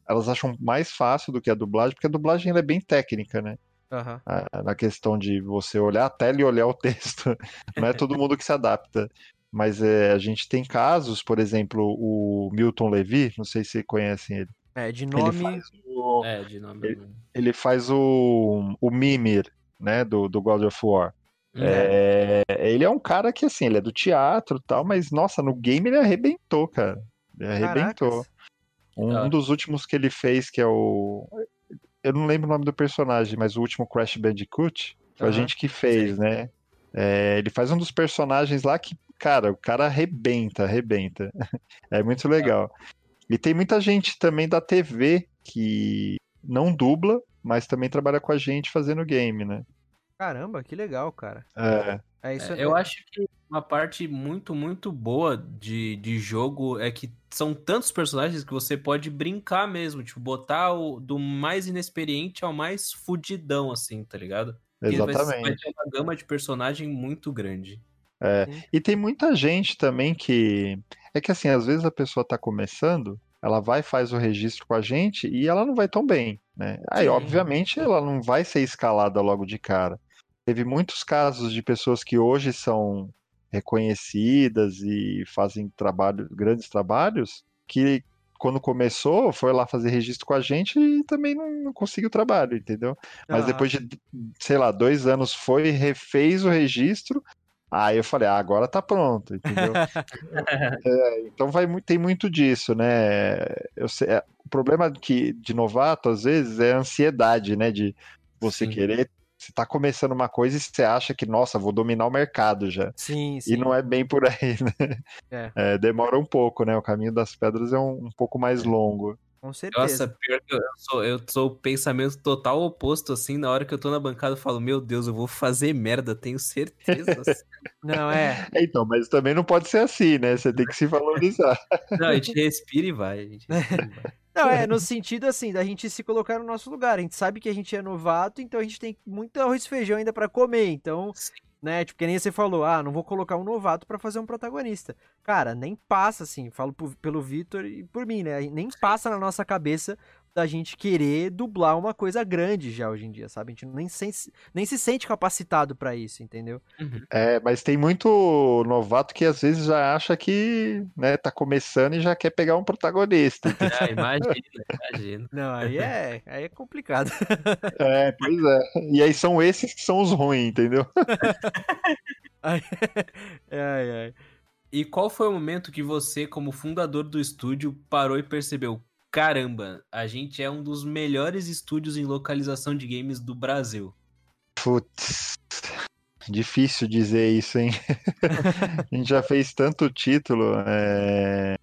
elas acham mais fácil do que a dublagem, porque a dublagem é bem técnica, né? Uhum. Na questão de você olhar a tela e olhar o *laughs* texto. Não é todo mundo que se adapta. Mas é, a gente tem casos, por exemplo, o Milton Levy, não sei se conhecem ele. É, de nome. Ele o, é, de nome. Ele, ele, faz o, o Mimir, né, do, do God of War. É. É, ele é um cara que, assim, ele é do teatro e tal, mas, nossa, no game ele arrebentou, cara. Ele arrebentou. Um, um, dos últimos que ele fez, que é o. Eu não lembro o nome do personagem, mas o último Crash Bandicoot, foi uhum. a gente que fez, Sim. né? É, ele faz um dos personagens lá que, cara, o cara arrebenta, arrebenta. *laughs* é muito legal. E tem muita gente também da TV que não dubla, mas também trabalha com a gente fazendo game, né? Caramba, que legal, cara. É. é isso é, eu acho que uma parte muito, muito boa de, de jogo é que são tantos personagens que você pode brincar mesmo, tipo, botar o do mais inexperiente ao mais fudidão, assim, tá ligado? Exatamente. Vai, vai ter uma gama de personagem muito grande. É, e tem muita gente também que. É que assim, às vezes a pessoa tá começando, ela vai faz o registro com a gente e ela não vai tão bem, né? Aí, Sim. obviamente, ela não vai ser escalada logo de cara. Teve muitos casos de pessoas que hoje são reconhecidas e fazem trabalho, grandes trabalhos, que quando começou foi lá fazer registro com a gente e também não, não conseguiu trabalho, entendeu? Mas depois de, sei lá, dois anos foi, refez o registro, Aí eu falei, ah, agora tá pronto, entendeu? *laughs* é, então vai, tem muito disso, né? Sei, é, o problema que, de novato, às vezes, é a ansiedade, né? De você Sim. querer. Você tá começando uma coisa e você acha que, nossa, vou dominar o mercado já. Sim, sim. E não é bem por aí, *laughs* né? É. É, demora um pouco, né? O caminho das pedras é um, um pouco mais longo. Com certeza. Nossa, pior que eu eu sou, eu sou o pensamento total oposto, assim, na hora que eu tô na bancada eu falo, meu Deus, eu vou fazer merda, tenho certeza. *laughs* assim. Não, é. É, Então, mas também não pode ser assim, né? Você tem que se valorizar. *laughs* Não, a gente respira e vai. A gente *laughs* respira e vai. Não, é no sentido assim, da gente se colocar no nosso lugar. A gente sabe que a gente é novato, então a gente tem muito arroz e feijão ainda pra comer. Então, Sim. Né, tipo, que nem você falou, ah, não vou colocar um novato pra fazer um protagonista. Cara, nem passa assim, falo pelo Vitor e por mim, né? Nem passa na nossa cabeça da gente querer dublar uma coisa grande já hoje em dia, sabe? A gente nem, se- nem se sente capacitado pra isso, entendeu? Uhum. É, mas tem muito novato que às vezes já acha que, né, tá começando e já quer pegar um protagonista. *laughs* Ah, imagina, imagina. Não, aí é, aí é complicado. É, pois é. E aí são esses que são os ruins, entendeu? *laughs* ai, ai. E qual foi o momento que você, como fundador do estúdio, parou e percebeu? Caramba, a gente é um dos melhores estúdios em localização de games do Brasil. Putz, difícil dizer isso, hein? *laughs* A gente já fez tanto título. é,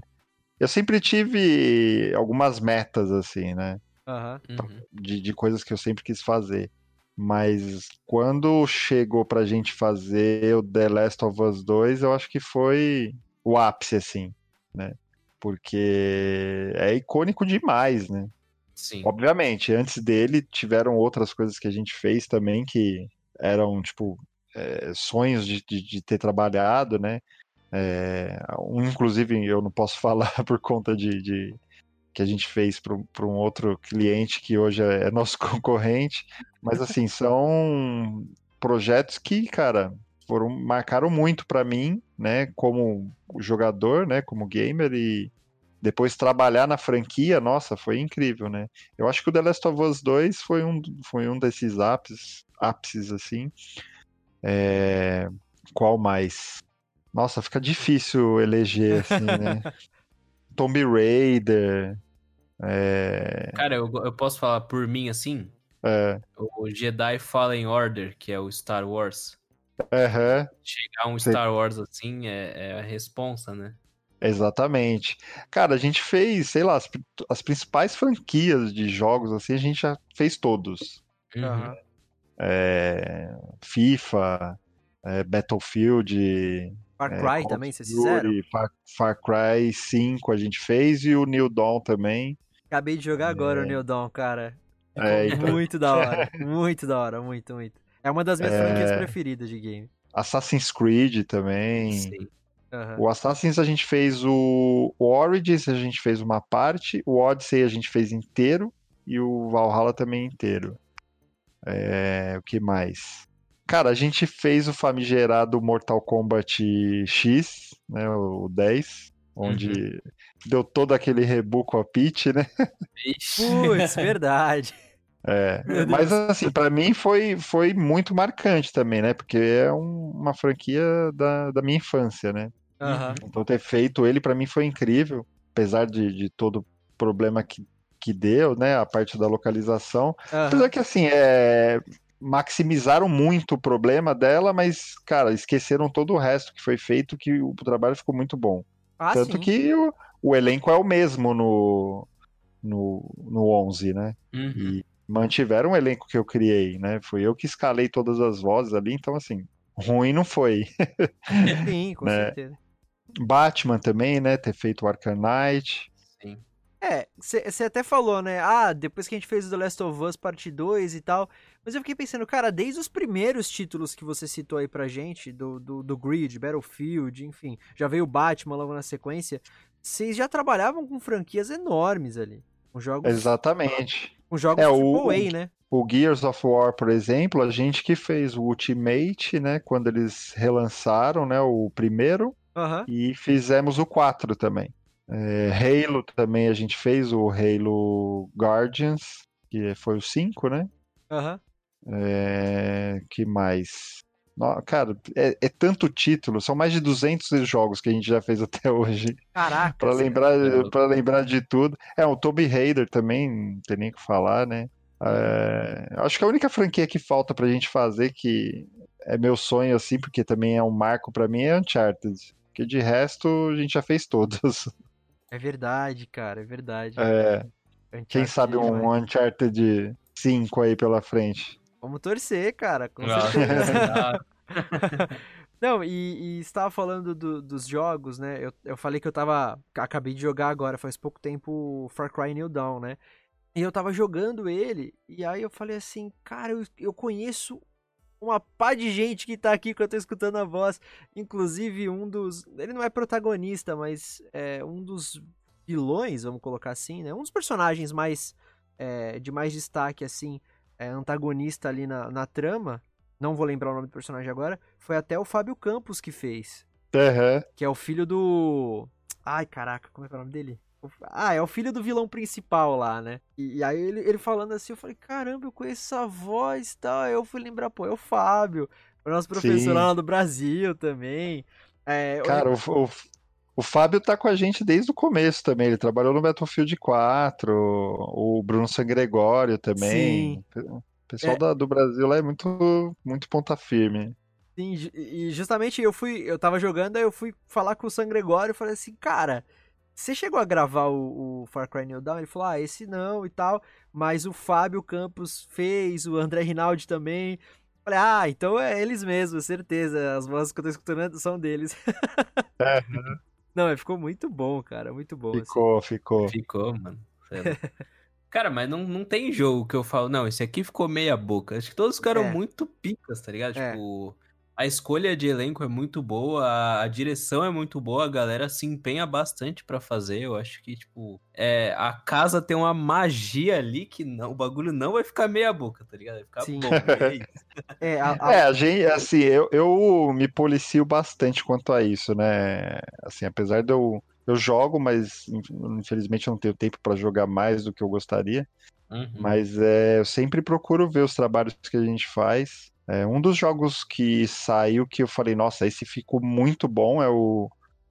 Eu sempre tive algumas metas, assim, né? Uhum. de, de coisas que eu sempre quis fazer. Mas quando chegou pra gente fazer o The Last of Us 2, eu acho que foi o ápice, assim, né? Porque é icônico demais, né? Sim. Obviamente, antes dele tiveram outras coisas que a gente fez também que eram, tipo, é, sonhos de, de, de ter trabalhado, né? É, um, inclusive, eu não posso *laughs* falar por conta de, de- que a gente fez para um outro cliente que hoje é, é nosso *laughs* concorrente, mas assim, são projetos que, cara, foram marcaram muito para mim, né, como jogador, né, como gamer e depois trabalhar na franquia, nossa, foi incrível, né? Eu acho que o The Last of Us 2 foi um, foi um desses ápices, ápices assim. É, Qual mais? Nossa, fica difícil eleger, assim, né? *laughs* Tomb Raider. É... Cara, eu, eu posso falar por mim assim? É... O Jedi Fallen Order, que é o Star Wars. Aham, Chegar um Sei. Star Wars assim é, é a responsa, né? exatamente. Cara, a gente fez, sei lá, as, as principais franquias de jogos, assim, a gente já fez todos. Uhum. É, FIFA, é, Battlefield, Far é, Cry of também, vocês fizeram? Far, Far Cry 5 a gente fez e o New Dawn também. Acabei de jogar agora o New Dawn, cara. É, então, Muito da hora. *laughs* Muito da hora, muito, muito. É uma das minhas É. franquias preferidas de game. Assassin's Creed também. Sim. Aham. O Assassin's a gente fez o, o Origins, a gente fez uma parte, o Odyssey a gente fez inteiro e o Valhalla também inteiro. É, o que mais? Cara, a gente fez o famigerado Mortal Kombat X, né, o 10, onde deu todo aquele rebu com a Peach, né? Putz, *laughs* verdade. É, mas assim, pra mim foi, foi muito marcante também, né? Porque é um- uma franquia da, da minha infância, né? Aham. Então ter feito ele pra mim foi incrível, apesar de, de todo o problema que, que deu, né? A parte da localização. Aham. Apesar que assim, é, maximizaram muito o problema dela, mas, cara, esqueceram todo o resto que foi feito, que o trabalho ficou muito bom. Ah, Tanto sim. que o, o elenco é o mesmo no, no, no 11, né? Uhum. E mantiveram o elenco que eu criei, né? Fui eu que escalei todas as vozes ali, então assim, ruim não foi. Sim, com *laughs* né? certeza. Batman também, né? Ter feito o Arkham Knight. Sim. É, você até falou, né? Ah, depois que a gente fez o The Last of Us Parte 2 e tal. Mas eu fiquei pensando, cara, desde os primeiros títulos que você citou aí pra gente, do, do, do Grid, Battlefield, enfim, já veio o Batman logo na sequência. Vocês já trabalhavam com franquias enormes ali. Com jogos, Exatamente. Com jogos É, o- AAA, né? O Gears of War, por exemplo, a gente que fez o Ultimate, né? Quando eles relançaram, né? O primeiro. Aham. E fizemos o 4 também. É, Halo também a gente fez o Halo Guardians, que foi o 5, né? Aham. É, que mais? Cara, é, é tanto título, são mais de 200 jogos que a gente já fez até hoje. Caraca. Pra cê- lembrar, é. para lembrar de tudo. É, o Tomb Raider também, não tem nem o que falar, né? É, acho que a única franquia que falta pra gente fazer, que é meu sonho, assim, porque também é um marco pra mim, é Uncharted. Porque de resto, a gente já fez todos. É verdade, cara, é verdade. É, quem sabe um. Uncharted 5 aí pela frente. Vamos torcer, cara, com Ah, certeza. *laughs* *laughs* Não, e, e estava falando do- dos jogos, né? Eu, eu falei que eu tava. Acabei de jogar agora, faz pouco tempo, o Far Cry New Dawn, né? E eu tava jogando ele, e aí eu falei assim, cara, eu, eu conheço uma pá de gente que tá aqui que eu tô escutando a voz. Inclusive, um dos. Ele não é protagonista, mas é um dos vilões, vamos colocar assim, né? Um dos personagens mais. é, de mais destaque, assim, é, antagonista ali na, na trama. Não vou lembrar o nome do personagem agora. Foi até o Fábio Campos que fez. Aham. Que é o filho do. Ai, caraca, como é que é o nome dele? Ah, é o filho do vilão principal lá, né? E, e aí ele, ele falando assim, eu falei, caramba, eu conheço essa voz e tal. Aí eu fui lembrar, pô, é o Fábio. O nosso professor Sim. lá do Brasil também. É, Cara, o, o, o Fábio tá com a gente desde o começo também. Ele trabalhou no Battlefield 4, o Bruno Sangregório também. O pessoal É. da- do Brasil lá é muito, muito ponta firme. Sim, e justamente eu fui, eu tava jogando, aí eu fui falar com o San Gregório e falei assim, cara, você chegou a gravar o, o Far Cry New Dawn? Ele falou, ah, esse não e tal, mas o Fábio Campos fez, o André Rinaldi também. Falei, ah, então é eles mesmos, certeza, as vozes que eu tô escutando são deles. *laughs* É, Não, mas ficou muito bom, cara, muito bom. assim. ficou, ficou. ficou, mano. *laughs* Cara, mas não, não tem jogo que eu falo, não, esse aqui ficou meia boca. Acho que todos ficaram É. muito picas, tá ligado? É. Tipo, a escolha de elenco é muito boa, a, a direção é muito boa, a galera se empenha bastante pra fazer. Eu acho que, tipo, é, a casa tem uma magia ali que não, o bagulho não vai ficar meia boca, tá ligado? Vai ficar Sim. bom. é isso. *laughs* É, a- a- É, a gente, assim, eu, eu me policio bastante quanto a isso, né? Assim, apesar de eu, eu jogo, mas in- infelizmente eu não tenho tempo para jogar mais do que eu gostaria. Uhum. Mas é, eu sempre procuro ver os trabalhos que a gente faz. É, um dos jogos que saiu que eu falei, nossa, esse ficou muito bom é o,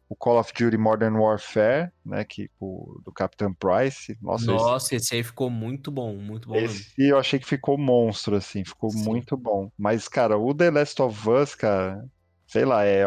o Call of Duty Modern Warfare, né? Que, o, do Captain Price. Nossa, esse- Nossa, esse aí ficou muito bom, muito bom mesmo. esse eu achei que ficou monstro, assim, ficou Sim. muito bom. Mas, cara, o The Last of Us, cara, sei lá, é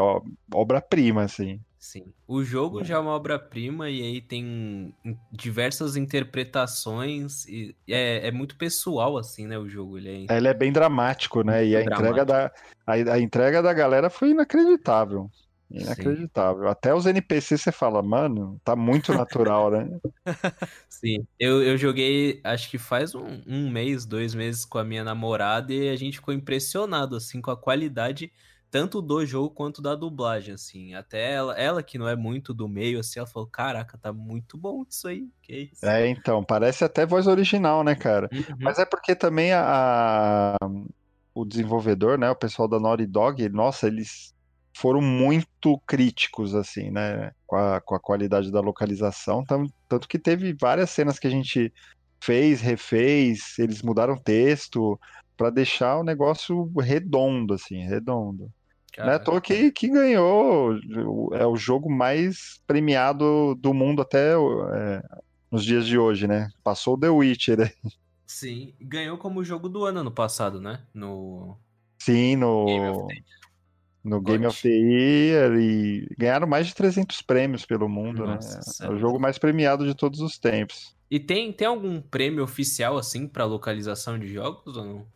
obra-prima, assim. Sim. O jogo já é uma obra-prima e aí tem diversas interpretações e é, é muito pessoal, assim, né, o jogo. Ele é... Ele é bem dramático, né? E a Muito entrega da, a, a entrega da galera foi inacreditável. Inacreditável. Até os NPCs você fala, mano, tá muito natural, né? *laughs* Sim. Eu, eu joguei, acho que faz um, um mês, dois meses com a minha namorada e a gente ficou impressionado, assim, com a qualidade tanto do jogo quanto da dublagem, assim. Até ela, ela que não é muito do meio, assim, ela falou, caraca, tá muito bom isso aí. Que isso? É, então, parece até voz original, né, cara? Uhum. Mas é porque também a, o desenvolvedor, né, o pessoal da Naughty Dog, nossa, eles foram muito críticos, assim, né, com a, com a qualidade da localização, tam- tanto que teve várias cenas que a gente fez, refez, eles mudaram o texto para deixar o negócio redondo, assim, redondo. Não é toa que, que ganhou, é o jogo mais premiado do mundo até é, nos dias de hoje, né? Passou o The Witcher, né? Sim, ganhou como jogo do ano no passado, né? No Sim, Game no, of the no Game of the Year e ganharam mais de 300 prêmios pelo mundo, Nossa, né? é o jogo mais premiado de todos os tempos. E tem, tem algum prêmio oficial, assim, pra localização de jogos ou não?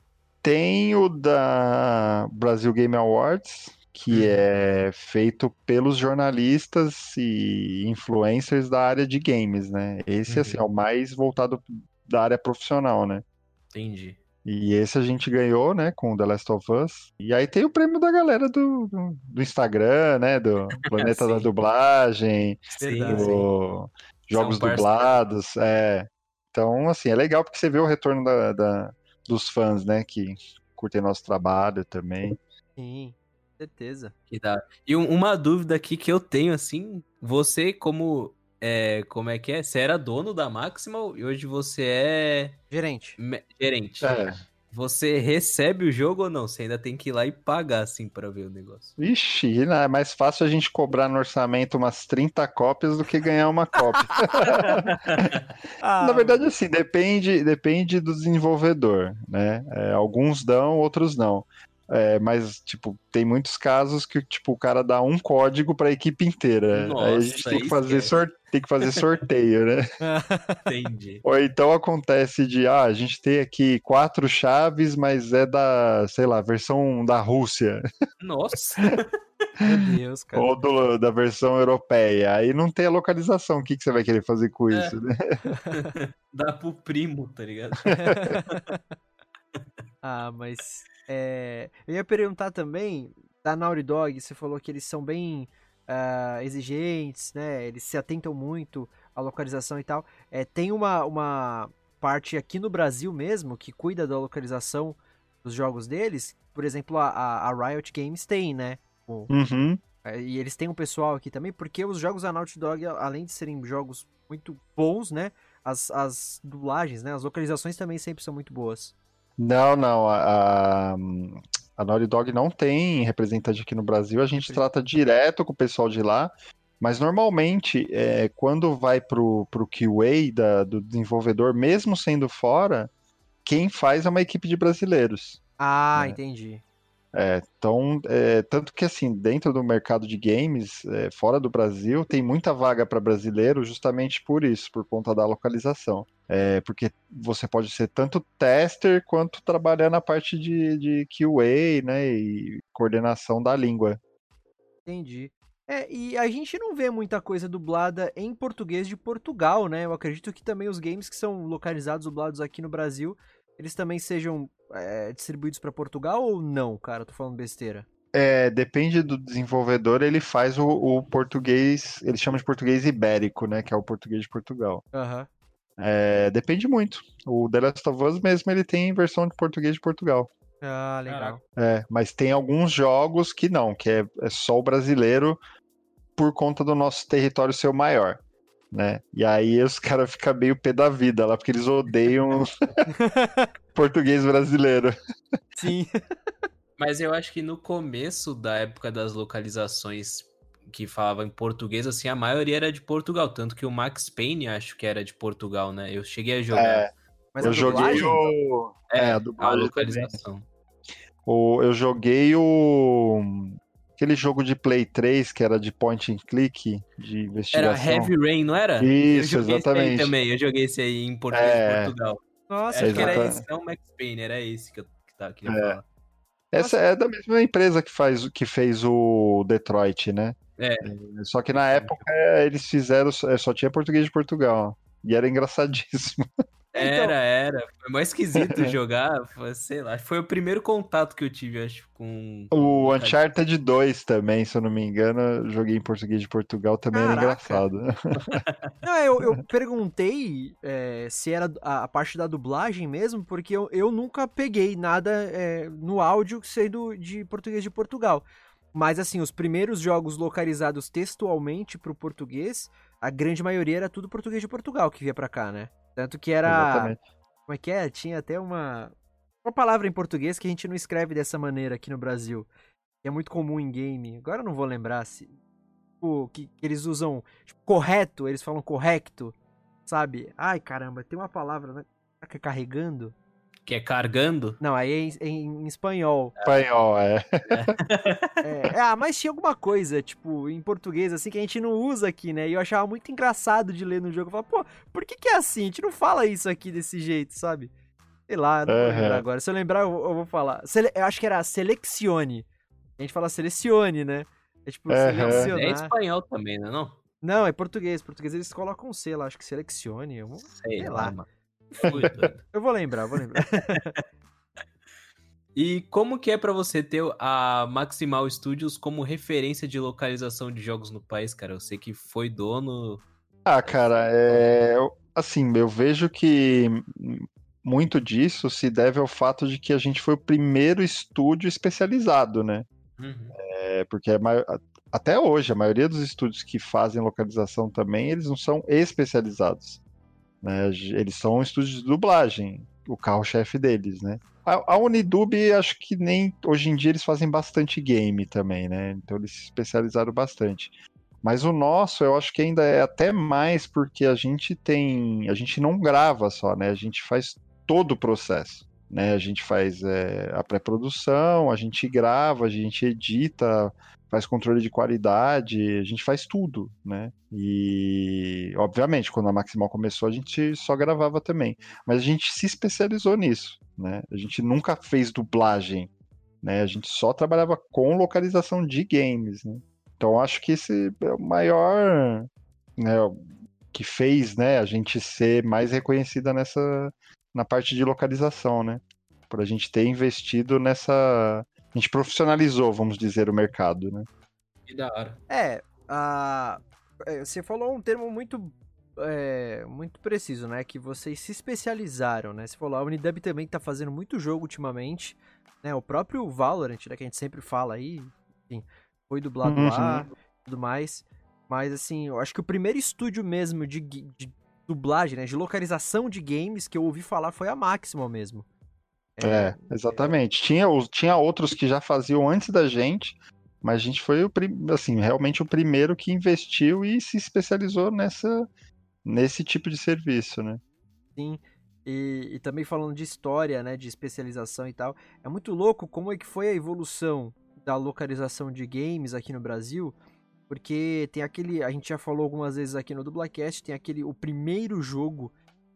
Tem o da Brasil Game Awards, que Uhum. é feito pelos jornalistas e influencers da área de games, né? Esse, Uhum. assim, é o mais voltado da área profissional, né? Entendi. E esse a gente ganhou, né, com o The Last of Us. E aí tem o prêmio da galera do, do, do Instagram, né, do *laughs* Planeta da Sim. Dublagem, sim. do Jogos São parceiros. Dublados, é. Então, assim, é legal porque você vê o retorno da, da- dos fãs, né, que curtem nosso trabalho também. Sim, certeza. Que dá. E um- uma dúvida aqui que eu tenho, assim, você como é, como é que é? Você era dono da Maximal e hoje você é Gerente. me- gerente. É, Você recebe o jogo ou não? Você ainda tem que ir lá e pagar, assim, pra ver o negócio. Ixi, né, é mais fácil a gente cobrar no orçamento umas 30 cópias do que ganhar uma cópia. *laughs* *laughs* Ah, Na verdade, assim, depende, depende do desenvolvedor, né? É, alguns dão, outros não. É, mas, tipo, tem muitos casos que, tipo, o cara dá um código pra equipe inteira. aí a gente Nossa, tem que, fazer esquece. Tem que fazer sorteio, né? *laughs* Entendi. Ou então acontece de, ah, a gente tem aqui quatro chaves, mas é da, sei lá, versão da Rússia, Nossa. *laughs* Meu Deus, cara. ou do- da versão europeia. Aí não tem a localização. O que, que você vai querer fazer com É. isso, né? *laughs* Dá pro primo, tá ligado? Ah, mas é, eu ia perguntar também da Naughty Dog, você falou que eles são bem ah, exigentes, né? Eles se atentam muito à localização e tal. É, tem uma, uma parte aqui no Brasil mesmo que cuida da localização dos jogos deles. Por exemplo, a, a- a Riot Games tem, né? O- Uhum. é, E eles têm um pessoal aqui também, porque os jogos da Naughty Dog, além de serem jogos muito bons, né? As, as dublagens, né? As localizações também sempre são muito boas. Não, não. A, a, a Naughty Dog não tem representante aqui no Brasil. A gente trata direto com o pessoal de lá. Mas normalmente, é, quando vai pro, pro QA da- do desenvolvedor, mesmo sendo fora, quem faz é uma equipe de brasileiros. Ah, É. entendi. É, então, é, tanto que assim, dentro do mercado de games, é, fora do Brasil, tem muita vaga para brasileiro justamente por isso, por conta da localização. É, porque você pode ser tanto tester quanto trabalhar na parte de, de QA, né, e coordenação da língua. Entendi. É, e a gente não vê muita coisa dublada em português de Portugal, né? Eu acredito que também os games que são localizados, dublados aqui no Brasil, eles também sejam é, distribuídos pra Portugal ou não, cara? Tô falando besteira. É, depende do desenvolvedor, ele faz o, o português, ele chama de português ibérico, né, que é o português de Portugal. Aham. É, depende muito. O The Last of Us mesmo, ele tem versão de português de Portugal. Ah, legal. É, mas tem alguns jogos que não, que é, é só o brasileiro por conta do nosso território ser o maior, né? E aí os caras ficam meio pé da vida lá, porque eles odeiam *laughs* português brasileiro. Sim. Mas eu acho que no começo da época das localizações que falava em português, assim, a maioria era de Portugal. Tanto que o Max Payne acho que era de Portugal, né? Eu cheguei a jogar. É, Mas eu a joguei o... É, a a também. localização. O, eu joguei o... Aquele jogo de Play 3 que era de point and click, de Era investigação. Heavy Rain, não era? Isso, esse exatamente. aí também. Eu joguei esse aí em português É. de Portugal. Nossa, Acho que era esse, não o Max Payne, era esse que eu que tá, queria É. falar. Essa é da mesma empresa que, faz, que fez o Detroit, né? É. Só que na época é, eles fizeram, é, só tinha português de Portugal. E era engraçadíssimo. *laughs* Então- Era, era. Foi mais esquisito *laughs* jogar. Foi, sei lá. Foi o primeiro contato que eu tive, acho, com. O Uncharted 2 também, se eu não me engano, joguei em português de Portugal, também era Caraca. engraçado. *laughs* Não, eu, eu perguntei é, se era a, a parte da dublagem mesmo, porque eu, eu nunca peguei nada é, no áudio sendo de português de Portugal. Mas assim, os primeiros jogos localizados textualmente pro português, a grande maioria era tudo português de Portugal que via pra cá, né? Tanto que era. Exatamente. Como é que é? Tinha até uma. Uma palavra em português que a gente não escreve dessa maneira aqui no Brasil. Que é muito comum em game. Agora eu não vou lembrar se. Tipo, que, que eles usam. Tipo, correto, eles falam correcto. Sabe? Ai, caramba, tem uma palavra, né? Tá carregando? Que é cargando. Não, aí é em, é em espanhol. Espanhol, é. *laughs* É, ah, mas tinha alguma coisa, tipo, em português, assim, que a gente não usa aqui, né? E eu achava muito engraçado de ler no jogo. Eu falava, pô, por que que é assim? A gente não fala isso aqui desse jeito, sabe? Sei lá, não vou Aham. lembrar agora. Se eu lembrar, eu, eu vou falar. Sele- eu acho que era selecione. A gente fala selecione, né? É tipo, Aham. selecionar. É espanhol também, né? Não? Não, é português. Português eles colocam um C lá, acho que selecione. Eu vou, Sei, Sei lá, lá. mano. Eu vou lembrar, vou lembrar. *laughs* E como que é pra você ter a Maximal Studios como referência de localização de jogos no país, cara? Eu sei que foi dono. Ah, cara, é. Assim, eu vejo que muito disso se deve ao fato de que a gente foi o primeiro estúdio especializado, né? Uhum. É, porque a- até hoje, a maioria dos estúdios que fazem localização também, eles não são especializados. Né? Eles são estúdios de dublagem. o carro-chefe deles, né? A, a Unidub, acho que nem. Hoje em dia eles fazem bastante game também, né? Então eles se especializaram bastante. Mas o nosso, eu acho que ainda é até mais porque a gente tem. A gente não grava só, né? A gente faz todo o processo. Né? A gente faz é, a pré-produção, a gente grava, a gente edita, faz controle de qualidade, a gente faz tudo, né? E, obviamente, quando a Maximal começou, a gente só gravava também. Mas a gente se especializou nisso, né? A gente nunca fez dublagem, né? A gente só trabalhava com localização de games, né? Então, acho que esse é o maior, né? Que fez, né? A gente ser mais reconhecida nessa, na parte de localização, né? Por a gente ter investido nessa a gente profissionalizou, vamos dizer, o mercado, né? Que da hora. É, a... você falou um termo muito é, muito preciso, né? Que vocês se especializaram, né? Você falou, a Unidub também tá fazendo muito jogo ultimamente, né? O próprio Valorant, né? Que a gente sempre fala aí, enfim, foi dublado uhum. lá tudo mais. Mas, assim, eu acho que o primeiro estúdio mesmo de, de dublagem, né? De localização de games que eu ouvi falar foi a Maximal mesmo. É, é exatamente. Tinha, tinha outros que já faziam antes da gente, mas a gente foi o assim, realmente o primeiro que investiu e se especializou nessa, nesse tipo de serviço, né? Sim. E, e, também falando de história, né, de especialização e tal, é muito louco como é que foi a evolução da localização de games aqui no Brasil, porque tem aquele, a gente já falou algumas vezes aqui no Dublacast, tem aquele, o primeiro jogo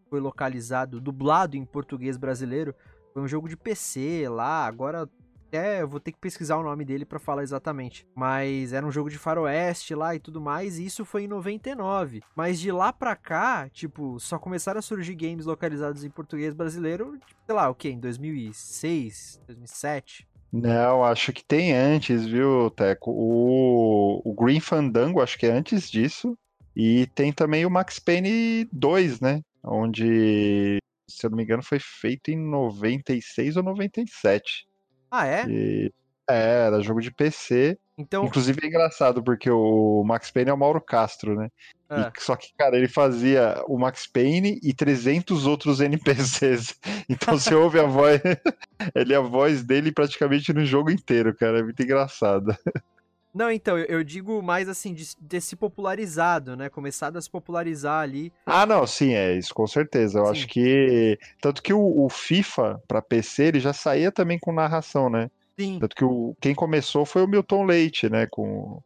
foi localizado, dublado em português brasileiro, foi um jogo de PC lá, agora até vou ter que pesquisar o nome dele para falar exatamente. Mas era um jogo de faroeste lá e tudo mais, e isso foi em 99. Mas de lá pra cá, tipo, só começaram a surgir games localizados em português brasileiro, sei lá, o que, em 2006, 2007? Não, acho que tem antes, viu, Teco? O, o Green Fandango, acho que é antes disso. E tem também o Max Payne 2, né? Onde se eu não me engano, foi feito em 96 ou 97. Ah, é? E, é, era jogo de PC. Então... Inclusive é engraçado, porque o Max Payne é o Mauro Castro, né? É. E, só que, cara, ele fazia o Max Payne e 300 outros NPCs. *laughs* Então você ouve a voz. *laughs* ele é a voz dele praticamente no jogo inteiro, cara. É muito engraçado. *laughs* Não, então, eu, digo mais assim, de se popularizado, né? Começado a se popularizar ali. Ah, não, sim, é isso, com certeza. Eu sim. acho que. Tanto que o, o FIFA para PC ele já saía também com narração, né? Sim. Tanto que o, quem começou foi o Milton Leite, né? Com,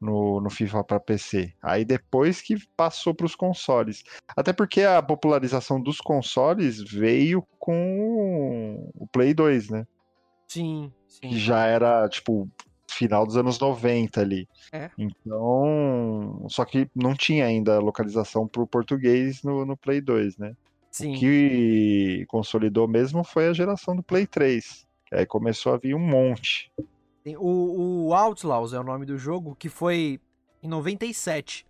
no, no FIFA para PC. Aí depois que passou para os consoles. Até porque a popularização dos consoles veio com o Play 2, né? Sim, sim. Que já era, tipo, final dos anos 90 ali. É. Então, só que não tinha ainda localização para o português no, no Play 2, né? Sim. O que consolidou mesmo foi a geração do Play 3. Aí começou a vir um monte. O, o Outlaws é o nome do jogo, que foi em 97.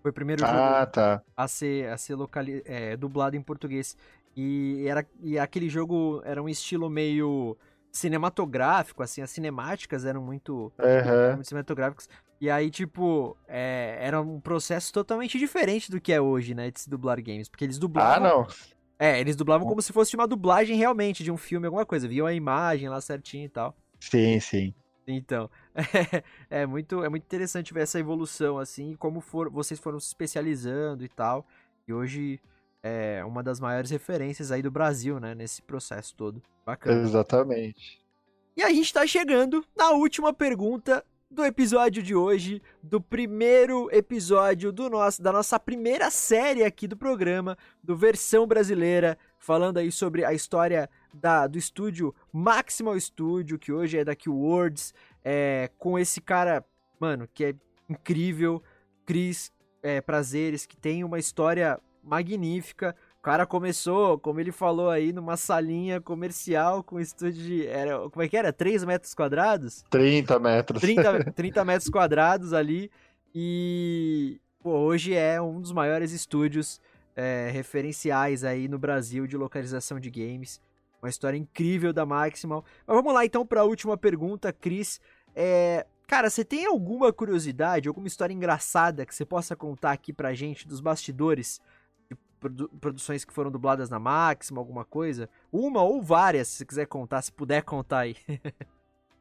Foi o primeiro jogo ah, tá. a ser, a ser locali é, dublado em português. E, era, e aquele jogo era um estilo meio cinematográfico, assim, as cinemáticas eram muito, uhum. muito cinematográficas. E aí, tipo, é, era um processo totalmente diferente do que é hoje, né, de se dublar games. Porque eles dublavam. Ah, não. É, eles dublavam como se fosse uma dublagem realmente de um filme, alguma coisa. Viam a imagem lá certinho e tal. Sim, sim. Então, é, *laughs* é, muito, é muito interessante ver essa evolução, assim, como for, vocês foram se especializando e tal. E hoje é uma das maiores referências aí do Brasil, né, nesse processo todo. Bacana. Exatamente. E a gente tá chegando na última pergunta do episódio de hoje, do primeiro episódio do nosso, da nossa primeira série aqui do programa, do versão brasileira, falando aí sobre a história da, do estúdio Maximal Studio, que hoje é da Keywords, é, com esse cara, mano, que é incrível, Cris é, Prazeres, que tem uma história magnífica, o cara começou, como ele falou aí, numa salinha comercial com estúdio de. Era, como é que era? 3 metros quadrados? 30 metros. 30, 30 *laughs* metros quadrados ali. E pô, hoje é um dos maiores estúdios é, referenciais aí no Brasil de localização de games. Uma história incrível da Maximal. Mas vamos lá então para a última pergunta, Cris. É, cara, você tem alguma curiosidade, alguma história engraçada que você possa contar aqui pra gente dos bastidores produ- produções que foram dubladas na Máxima, alguma coisa? Uma ou várias, se você quiser contar, se puder contar aí. *laughs*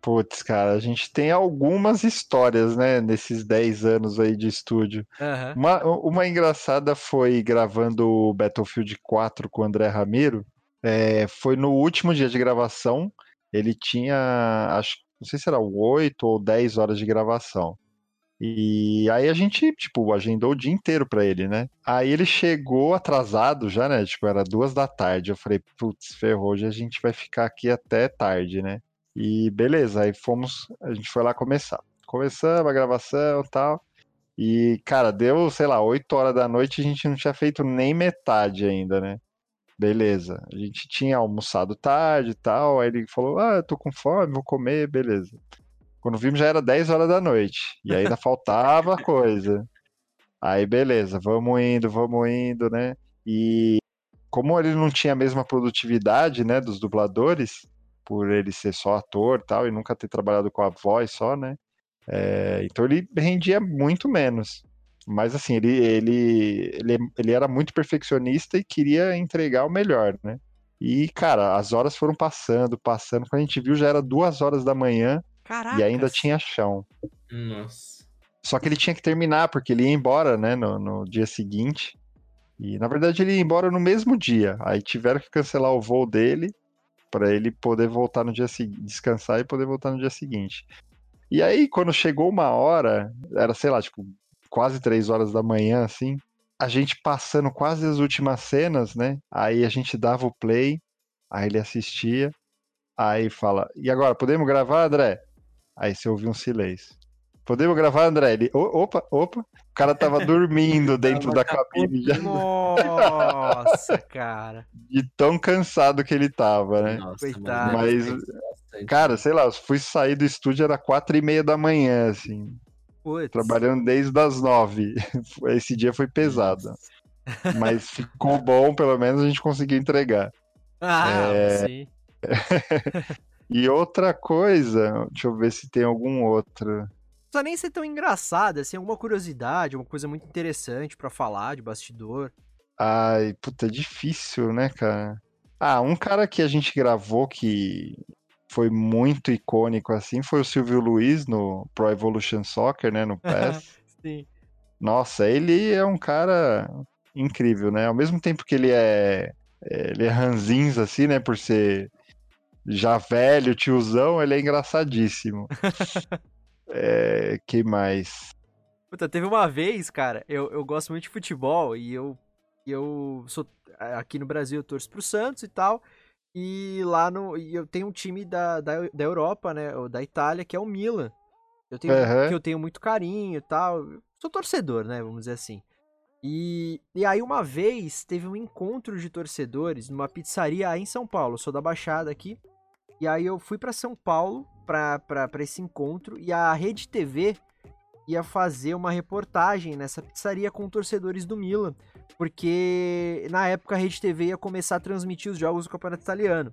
Putz, cara, a gente tem algumas histórias, né, nesses 10 anos aí de estúdio. Aham. Uma, uma engraçada foi gravando o Battlefield 4 com o André Ramiro. É, foi no último dia de gravação. Ele tinha, acho, não sei se era 8 ou 10 horas de gravação. E aí a gente, tipo, agendou o dia inteiro pra ele, né? Aí ele chegou atrasado já, né? Tipo, era duas da tarde. Eu falei, putz, ferrou, hoje a gente vai ficar aqui até tarde, né? E beleza, aí fomos, a gente foi lá começar. Começamos a gravação e tal. E, cara, deu, sei lá, 8 horas da noite, a gente não tinha feito nem metade ainda, né? Beleza. A gente tinha almoçado tarde e tal. Aí ele falou: Ah, eu tô com fome, vou comer, beleza. Quando vimos já era 10 horas da noite. E ainda *laughs* faltava coisa. Aí, beleza, vamos indo, vamos indo, né? E como ele não tinha a mesma produtividade, né, dos dubladores, por ele ser só ator e tal, e nunca ter trabalhado com a voz só, né? É, então ele rendia muito menos. Mas assim, ele, ele, ele, ele era muito perfeccionista e queria entregar o melhor, né? E, cara, as horas foram passando, passando. Quando a gente viu, já era duas horas da manhã Caraca. e ainda tinha chão. Nossa. Só que ele tinha que terminar, porque ele ia embora, né, no, no dia seguinte. E, na verdade, ele ia embora no mesmo dia. Aí tiveram que cancelar o voo dele para ele poder voltar no dia seguinte, descansar e poder voltar no dia seguinte. E aí, quando chegou uma hora, era, sei lá, tipo, quase três horas da manhã, assim, a gente passando quase as últimas cenas, né? Aí a gente dava o play, aí ele assistia, aí fala, e agora, podemos gravar, André? Aí você ouviu um silêncio. Podemos gravar, André? Ele, "O- opa, opa. O cara tava dormindo *laughs* dentro da cabine já, Nossa, *laughs* cara. de tão cansado que ele tava, né? Nossa, Coitado. Mas, bastante. Cara, sei lá, eu fui sair do estúdio, era quatro e meia da manhã, assim, Putz. trabalhando desde as nove. *laughs* Esse dia foi pesado, mas ficou bom, pelo menos a gente conseguiu entregar. Ah, É. sim. E outra coisa, deixa eu ver se tem algum outro. Não precisa nem ser tão engraçado, assim, alguma curiosidade, uma coisa muito interessante pra falar de bastidor. Ai, puta, é difícil, né, cara? Ah, um cara que a gente gravou que foi muito icônico, assim, foi o Silvio Luiz no Pro Evolution Soccer, né, no *laughs* PES. Sim. Nossa, ele é um cara incrível, né? Ao mesmo tempo que ele é, é, ele é ranzinza, assim, né, por ser já velho, tiozão, ele é engraçadíssimo. *laughs* É, que mais? Puta, teve uma vez, cara, eu, eu gosto muito de futebol e eu, eu sou. Aqui no Brasil eu torço pro Santos e tal. E lá no. E eu tenho um time da, da, da Europa, né? ou Da Itália, que é o Milan. Eu tenho, Aham. Que eu tenho muito carinho e tal. Eu sou torcedor, né? Vamos dizer assim. E, e aí, uma vez, teve um encontro de torcedores numa pizzaria aí em São Paulo. Eu sou da Baixada aqui. E aí eu fui pra São Paulo pra esse encontro. E a Rede TV ia fazer uma reportagem nessa pizzaria com torcedores do Milan, porque na época a Rede TV ia começar a transmitir os jogos do Campeonato Italiano.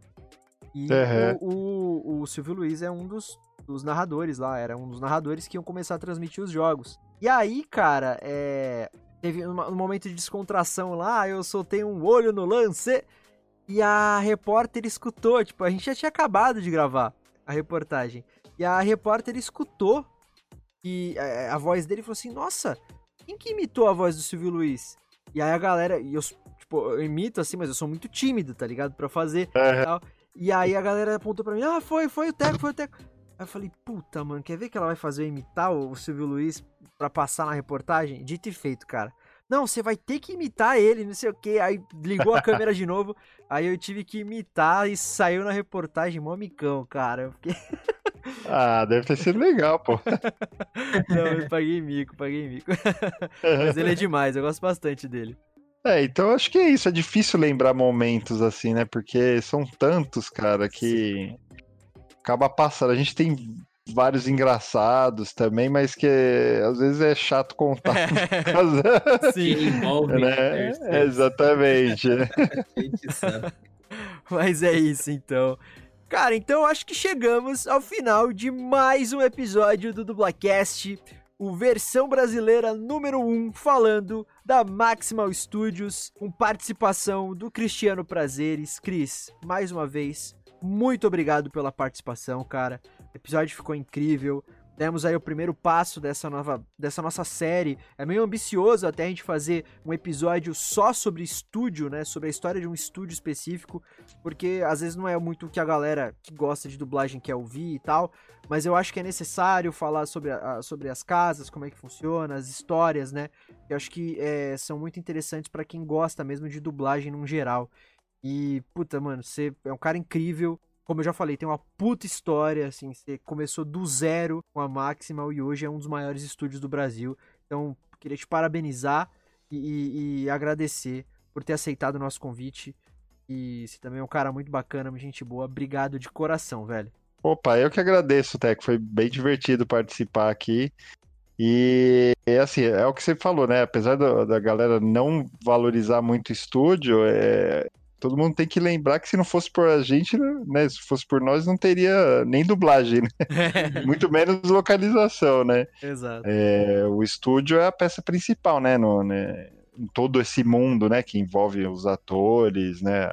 E Aham. o, o, o Silvio Luiz é um dos, dos narradores lá, era um dos narradores que iam começar a transmitir os jogos. E aí, cara, é, teve uma- um momento de descontração lá, eu soltei um olho no lance e a repórter escutou, tipo, a gente já tinha acabado de gravar a reportagem. E a repórter escutou e é, a voz dele falou assim: Nossa, quem que imitou a voz do Silvio Luiz? E aí a galera, e eu, tipo, eu imito assim, mas eu sou muito tímido, tá ligado? Pra fazer Aham. e tal. E aí a galera apontou pra mim: Ah, foi, foi o Teco, foi o Teco. Aí eu falei: Puta, mano, quer ver que ela vai fazer eu imitar o Silvio Luiz pra passar na reportagem? Dito e feito, cara. Não, você vai ter que imitar ele, não sei o que. Aí ligou a câmera de novo. Aí eu tive que imitar e saiu na reportagem mó micão, cara. Fiquei... *laughs* Ah, deve ter sido legal, pô. *laughs* Não, eu paguei mico, paguei mico. *laughs* Mas ele é demais, eu gosto bastante dele. É, então acho que é isso. É difícil lembrar momentos assim, né? Porque são tantos, cara, que acaba passando. A gente tem vários engraçados também, mas que às vezes é chato contar. *laughs* Que Sim, envolve né? terceiros, Exatamente. *laughs* a gente sabe. mas é isso então. Cara, então acho que chegamos ao final de mais um episódio do Dublacast. o versão brasileira número 1, um, falando da Maximal Studios, com participação do Cristiano Prazeres. Cris, mais uma vez, muito obrigado pela participação, cara. O episódio ficou incrível demos aí o primeiro passo dessa nova dessa nossa série. É meio ambicioso até a gente fazer um episódio só sobre estúdio, né, sobre a história de um estúdio específico, porque às vezes não é muito o que a galera que gosta de dublagem quer ouvir e tal, mas eu acho que é necessário falar sobre, a, sobre as casas, como é que funciona, as histórias, né? Eu acho que é, são muito interessantes para quem gosta mesmo de dublagem num geral. E, puta, mano, você é um cara incrível como eu já falei, tem uma puta história, assim, você começou do zero com a Maximal e hoje é um dos maiores estúdios do Brasil. Então, queria te parabenizar e, e, e agradecer por ter aceitado o nosso convite. E você também é um cara muito bacana, gente boa. Obrigado de coração, velho. Opa, eu que agradeço, Teco. Foi bem divertido participar aqui. E assim, é o que você falou, né? Apesar da, da galera não valorizar muito o estúdio, é, todo mundo tem que lembrar que se não fosse por a gente, né? Se fosse por nós, não teria nem dublagem, né? *laughs* Muito menos localização, né? Exato. É, o estúdio é a peça principal, né? No, né? Em todo esse mundo, né? Que envolve os atores, né?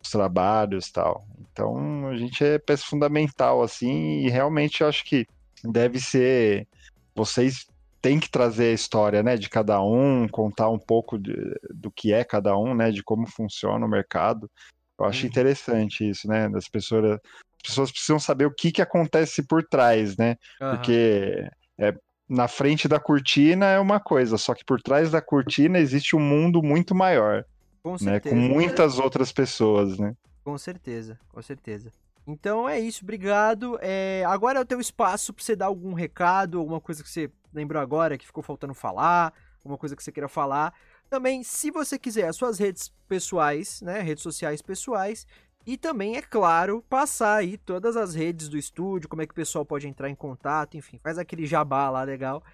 Os trabalhos tal. Então, a gente é peça fundamental, assim, e realmente acho que deve ser. Vocês tem que trazer a história, né, de cada um, contar um pouco de, do que é cada um, né, de como funciona o mercado. Eu acho uhum. interessante isso, né, das pessoas, as pessoas precisam saber o que que acontece por trás, né, uhum. porque é, na frente da cortina é uma coisa, só que por trás da cortina existe um mundo muito maior, com né, com muitas outras pessoas, né. Com certeza, com certeza. Então é isso, obrigado. É, agora é o teu espaço para você dar algum recado, alguma coisa que você lembrou agora que ficou faltando falar, alguma coisa que você queira falar. Também, se você quiser, as suas redes pessoais, né, redes sociais pessoais, e também, é claro, passar aí todas as redes do estúdio, como é que o pessoal pode entrar em contato, enfim, faz aquele jabá lá legal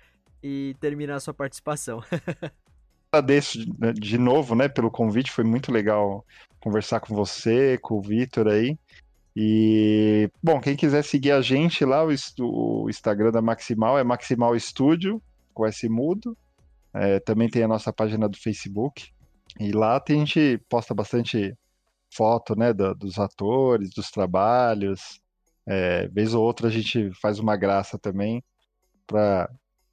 e terminar a sua participação. *laughs* Agradeço né, de novo, né, pelo convite, foi muito legal conversar com você, com o Vitor aí. E, bom, quem quiser seguir a gente lá, o, o Instagram da Maximal é Maximal Studio, com S mudo. É, também tem a nossa página do Facebook. E lá a gente posta bastante foto, né, da, dos atores, dos trabalhos. É, vez ou outra a gente faz uma graça também para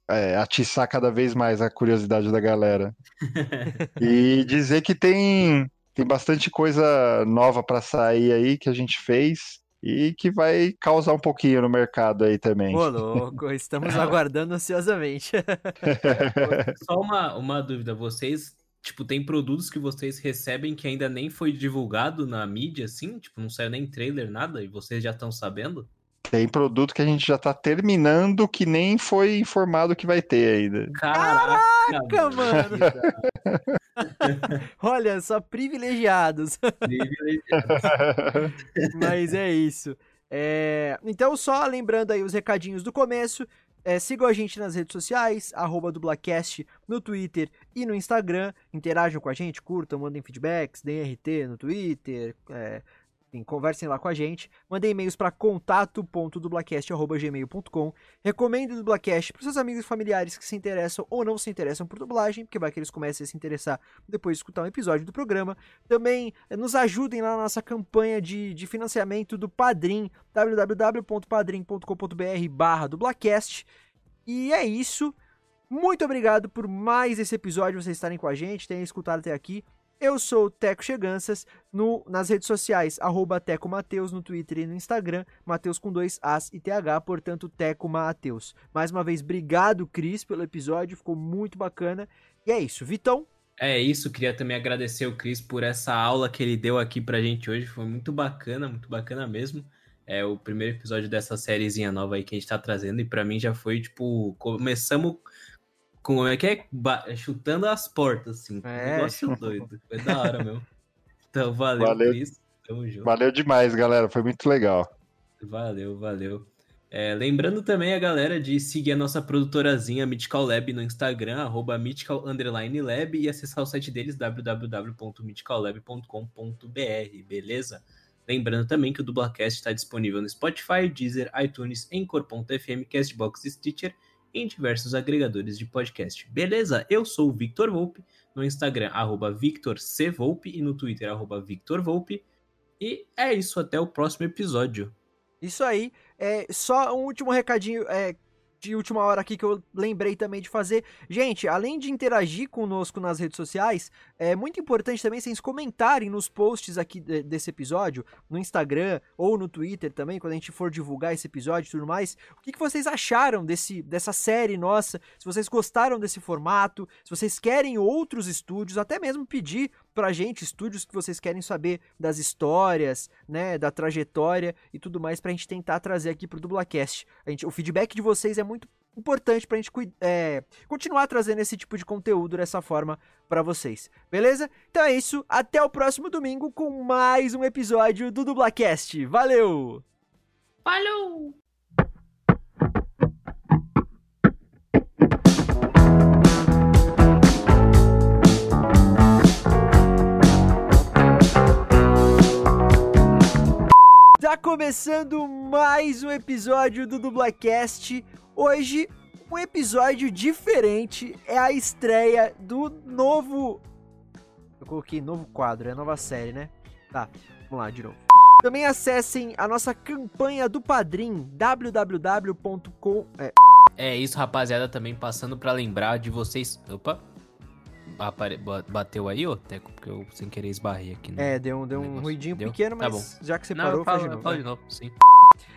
é, atiçar cada vez mais a curiosidade da galera. *laughs* e dizer que tem tem bastante coisa nova para sair aí que a gente fez e que vai causar um pouquinho no mercado aí também. Ô, louco, estamos *laughs* aguardando ansiosamente. Só uma, uma dúvida, vocês, tipo, tem produtos que vocês recebem que ainda nem foi divulgado na mídia, assim? Tipo, não saiu nem trailer, nada, e vocês já estão sabendo? Tem produto que a gente já tá terminando que nem foi informado que vai ter ainda. Caraca, mano! *laughs* Olha, só privilegiados. Privilegiados. *laughs* Mas é isso. É... Então, só lembrando aí os recadinhos do começo. É, sigam a gente nas redes sociais, arroba dublacast no Twitter e no Instagram. Interajam com a gente, curtam, mandem feedbacks, deem RT no Twitter, é, conversem lá com a gente. Mandem e-mails para contato.dublacast.gmail.com. Recomendem o Dublacast para seus amigos e familiares que se interessam ou não se interessam por dublagem, porque vai que eles comecem a se interessar depois de escutar um episódio do programa. Também eh, nos ajudem lá na nossa campanha de, de financiamento do Padrim, www.padrim.com.br barra dublacast. E é isso. Muito obrigado por mais esse episódio, vocês estarem com a gente, terem escutado até aqui. Eu sou o Teco Cheganças, no, nas redes sociais, arroba Teco Mateus, no Twitter e no Instagram, Mateus com dois As e TH, portanto, Teco Mateus. Mais uma vez, obrigado, Cris, pelo episódio, ficou muito bacana. E é isso, Vitão. É isso, queria também agradecer o Cris por essa aula que ele deu aqui pra gente hoje, foi muito bacana, muito bacana mesmo. É o primeiro episódio dessa sériezinha nova aí que a gente tá trazendo, e para mim já foi, tipo, começamos como é que é? Ba chutando as portas, assim. É. Negócio doido. Foi da hora mesmo. Então, valeu, valeu. Cris. Tamo junto. Valeu demais, galera. Foi muito legal. Valeu, valeu. É, lembrando também a galera de seguir a nossa produtorazinha Mythical Lab no Instagram, arroba Mythical Lab, e acessar o site deles, www.mythicallab.com.br, beleza? Lembrando também que o Dublacast está disponível no Spotify, Deezer, iTunes, Encore.fm, Castbox e Stitcher, em diversos agregadores de podcast. Beleza? Eu sou o Victor Volpe, no Instagram, arroba e no Twitter, arroba VictorVolpe. E é isso, até o próximo episódio. Isso aí. É, só um último recadinho. É, de última hora aqui que eu lembrei também de fazer. Gente, além de interagir conosco nas redes sociais, é muito importante também vocês comentarem nos posts aqui desse episódio, no Instagram ou no Twitter também, quando a gente for divulgar esse episódio e tudo mais. O que, que vocês acharam desse, dessa série nossa? Se vocês gostaram desse formato, se vocês querem outros estúdios, até mesmo pedir pra gente estúdios que vocês querem saber das histórias, né, da trajetória e tudo mais pra gente tentar trazer aqui pro Dublacast. A gente, o feedback de vocês é muito importante pra gente é, continuar trazendo esse tipo de conteúdo dessa forma para vocês. Beleza? Então é isso, até o próximo domingo com mais um episódio do Dublacast. Valeu! Falou! Tá começando mais um episódio do Dublacast. Hoje, um episódio diferente. É a estreia do novo. Eu coloquei novo quadro, é nova série, né? Tá, vamos lá de novo. Também acessem a nossa campanha do Padrim, www.com. É... é isso, rapaziada. Também passando para lembrar de vocês. Opa! apare... bateu aí, ô Teco? Porque eu sem querer esbarrei aqui. No... É, deu um, deu um ruidinho deu? pequeno, tá mas tá já que você Não, parou, fala, faz de novo. Fala de novo, sim.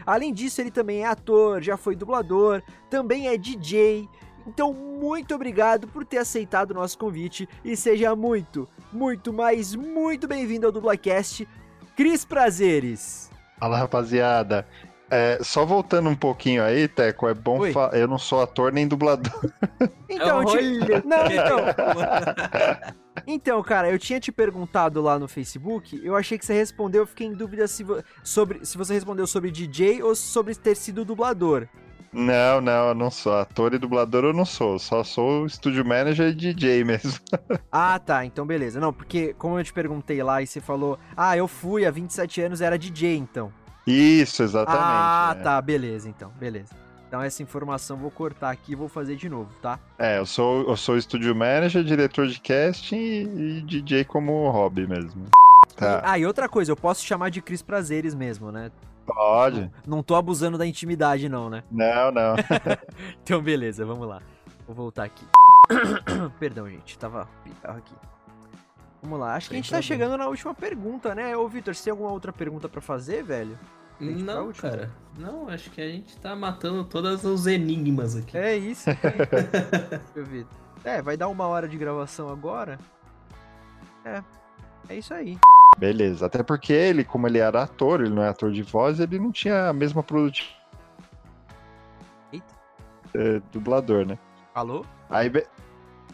Além disso, ele também é ator, já foi dublador, também é DJ. Então, muito obrigado por ter aceitado o nosso convite e seja muito, muito, mas muito bem-vindo ao Dublacast. Cris Prazeres. Fala, rapaziada. É, só voltando um pouquinho aí, Teco, é bom falar. Eu não sou ator nem dublador. Então, *laughs* te... não, então. *laughs* então, cara, eu tinha te perguntado lá no Facebook, eu achei que você respondeu, eu fiquei em dúvida se, vo... sobre... se você respondeu sobre DJ ou sobre ter sido dublador. Não, não, eu não sou. Ator e dublador eu não sou. Só sou estúdio manager e DJ mesmo. *laughs* ah, tá. Então beleza. Não, porque como eu te perguntei lá e você falou, ah, eu fui há 27 anos, era DJ então. Isso, exatamente. Ah, é. tá, beleza, então, beleza. Então essa informação vou cortar aqui e vou fazer de novo, tá? É, eu sou, eu sou studio manager, diretor de casting e, e DJ como hobby mesmo. Tá. E, ah, e outra coisa, eu posso chamar de Cris Prazeres mesmo, né? Pode. Não, não tô abusando da intimidade, não, né? Não, não. *laughs* então, beleza, vamos lá. Vou voltar aqui. *coughs* Perdão, gente, tava aqui. Vamos lá, acho que a gente tá chegando na última pergunta, né? Ô, Vitor, você tem alguma outra pergunta para fazer, velho? Não, cara. Não, acho que a gente tá matando todos os enigmas aqui. É isso. *laughs* Vitor. É, vai dar uma hora de gravação agora. É, é isso aí. Beleza, até porque ele, como ele era ator, ele não é ator de voz, ele não tinha a mesma produtividade. Eita. É, dublador, né? Alô? Aí, be...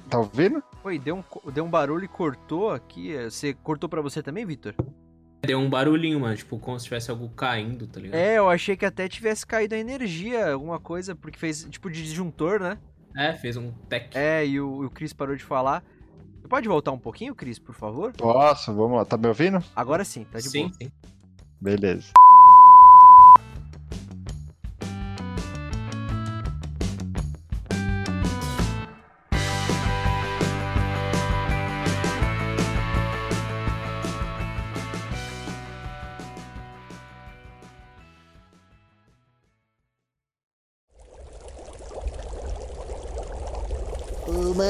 Tá ouvindo? Oi, deu um, deu um barulho e cortou aqui. Você cortou pra você também, Vitor? Deu um barulhinho, mano, tipo, como se tivesse algo caindo, tá ligado? É, eu achei que até tivesse caído a energia, alguma coisa, porque fez tipo de disjuntor, né? É, fez um tech. É, e o, o Cris parou de falar. Você pode voltar um pouquinho, Cris, por favor? Posso, vamos lá. Tá me ouvindo? Agora sim, tá de sim, boa. Sim, Beleza.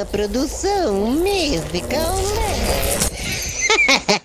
Produção musical. *laughs*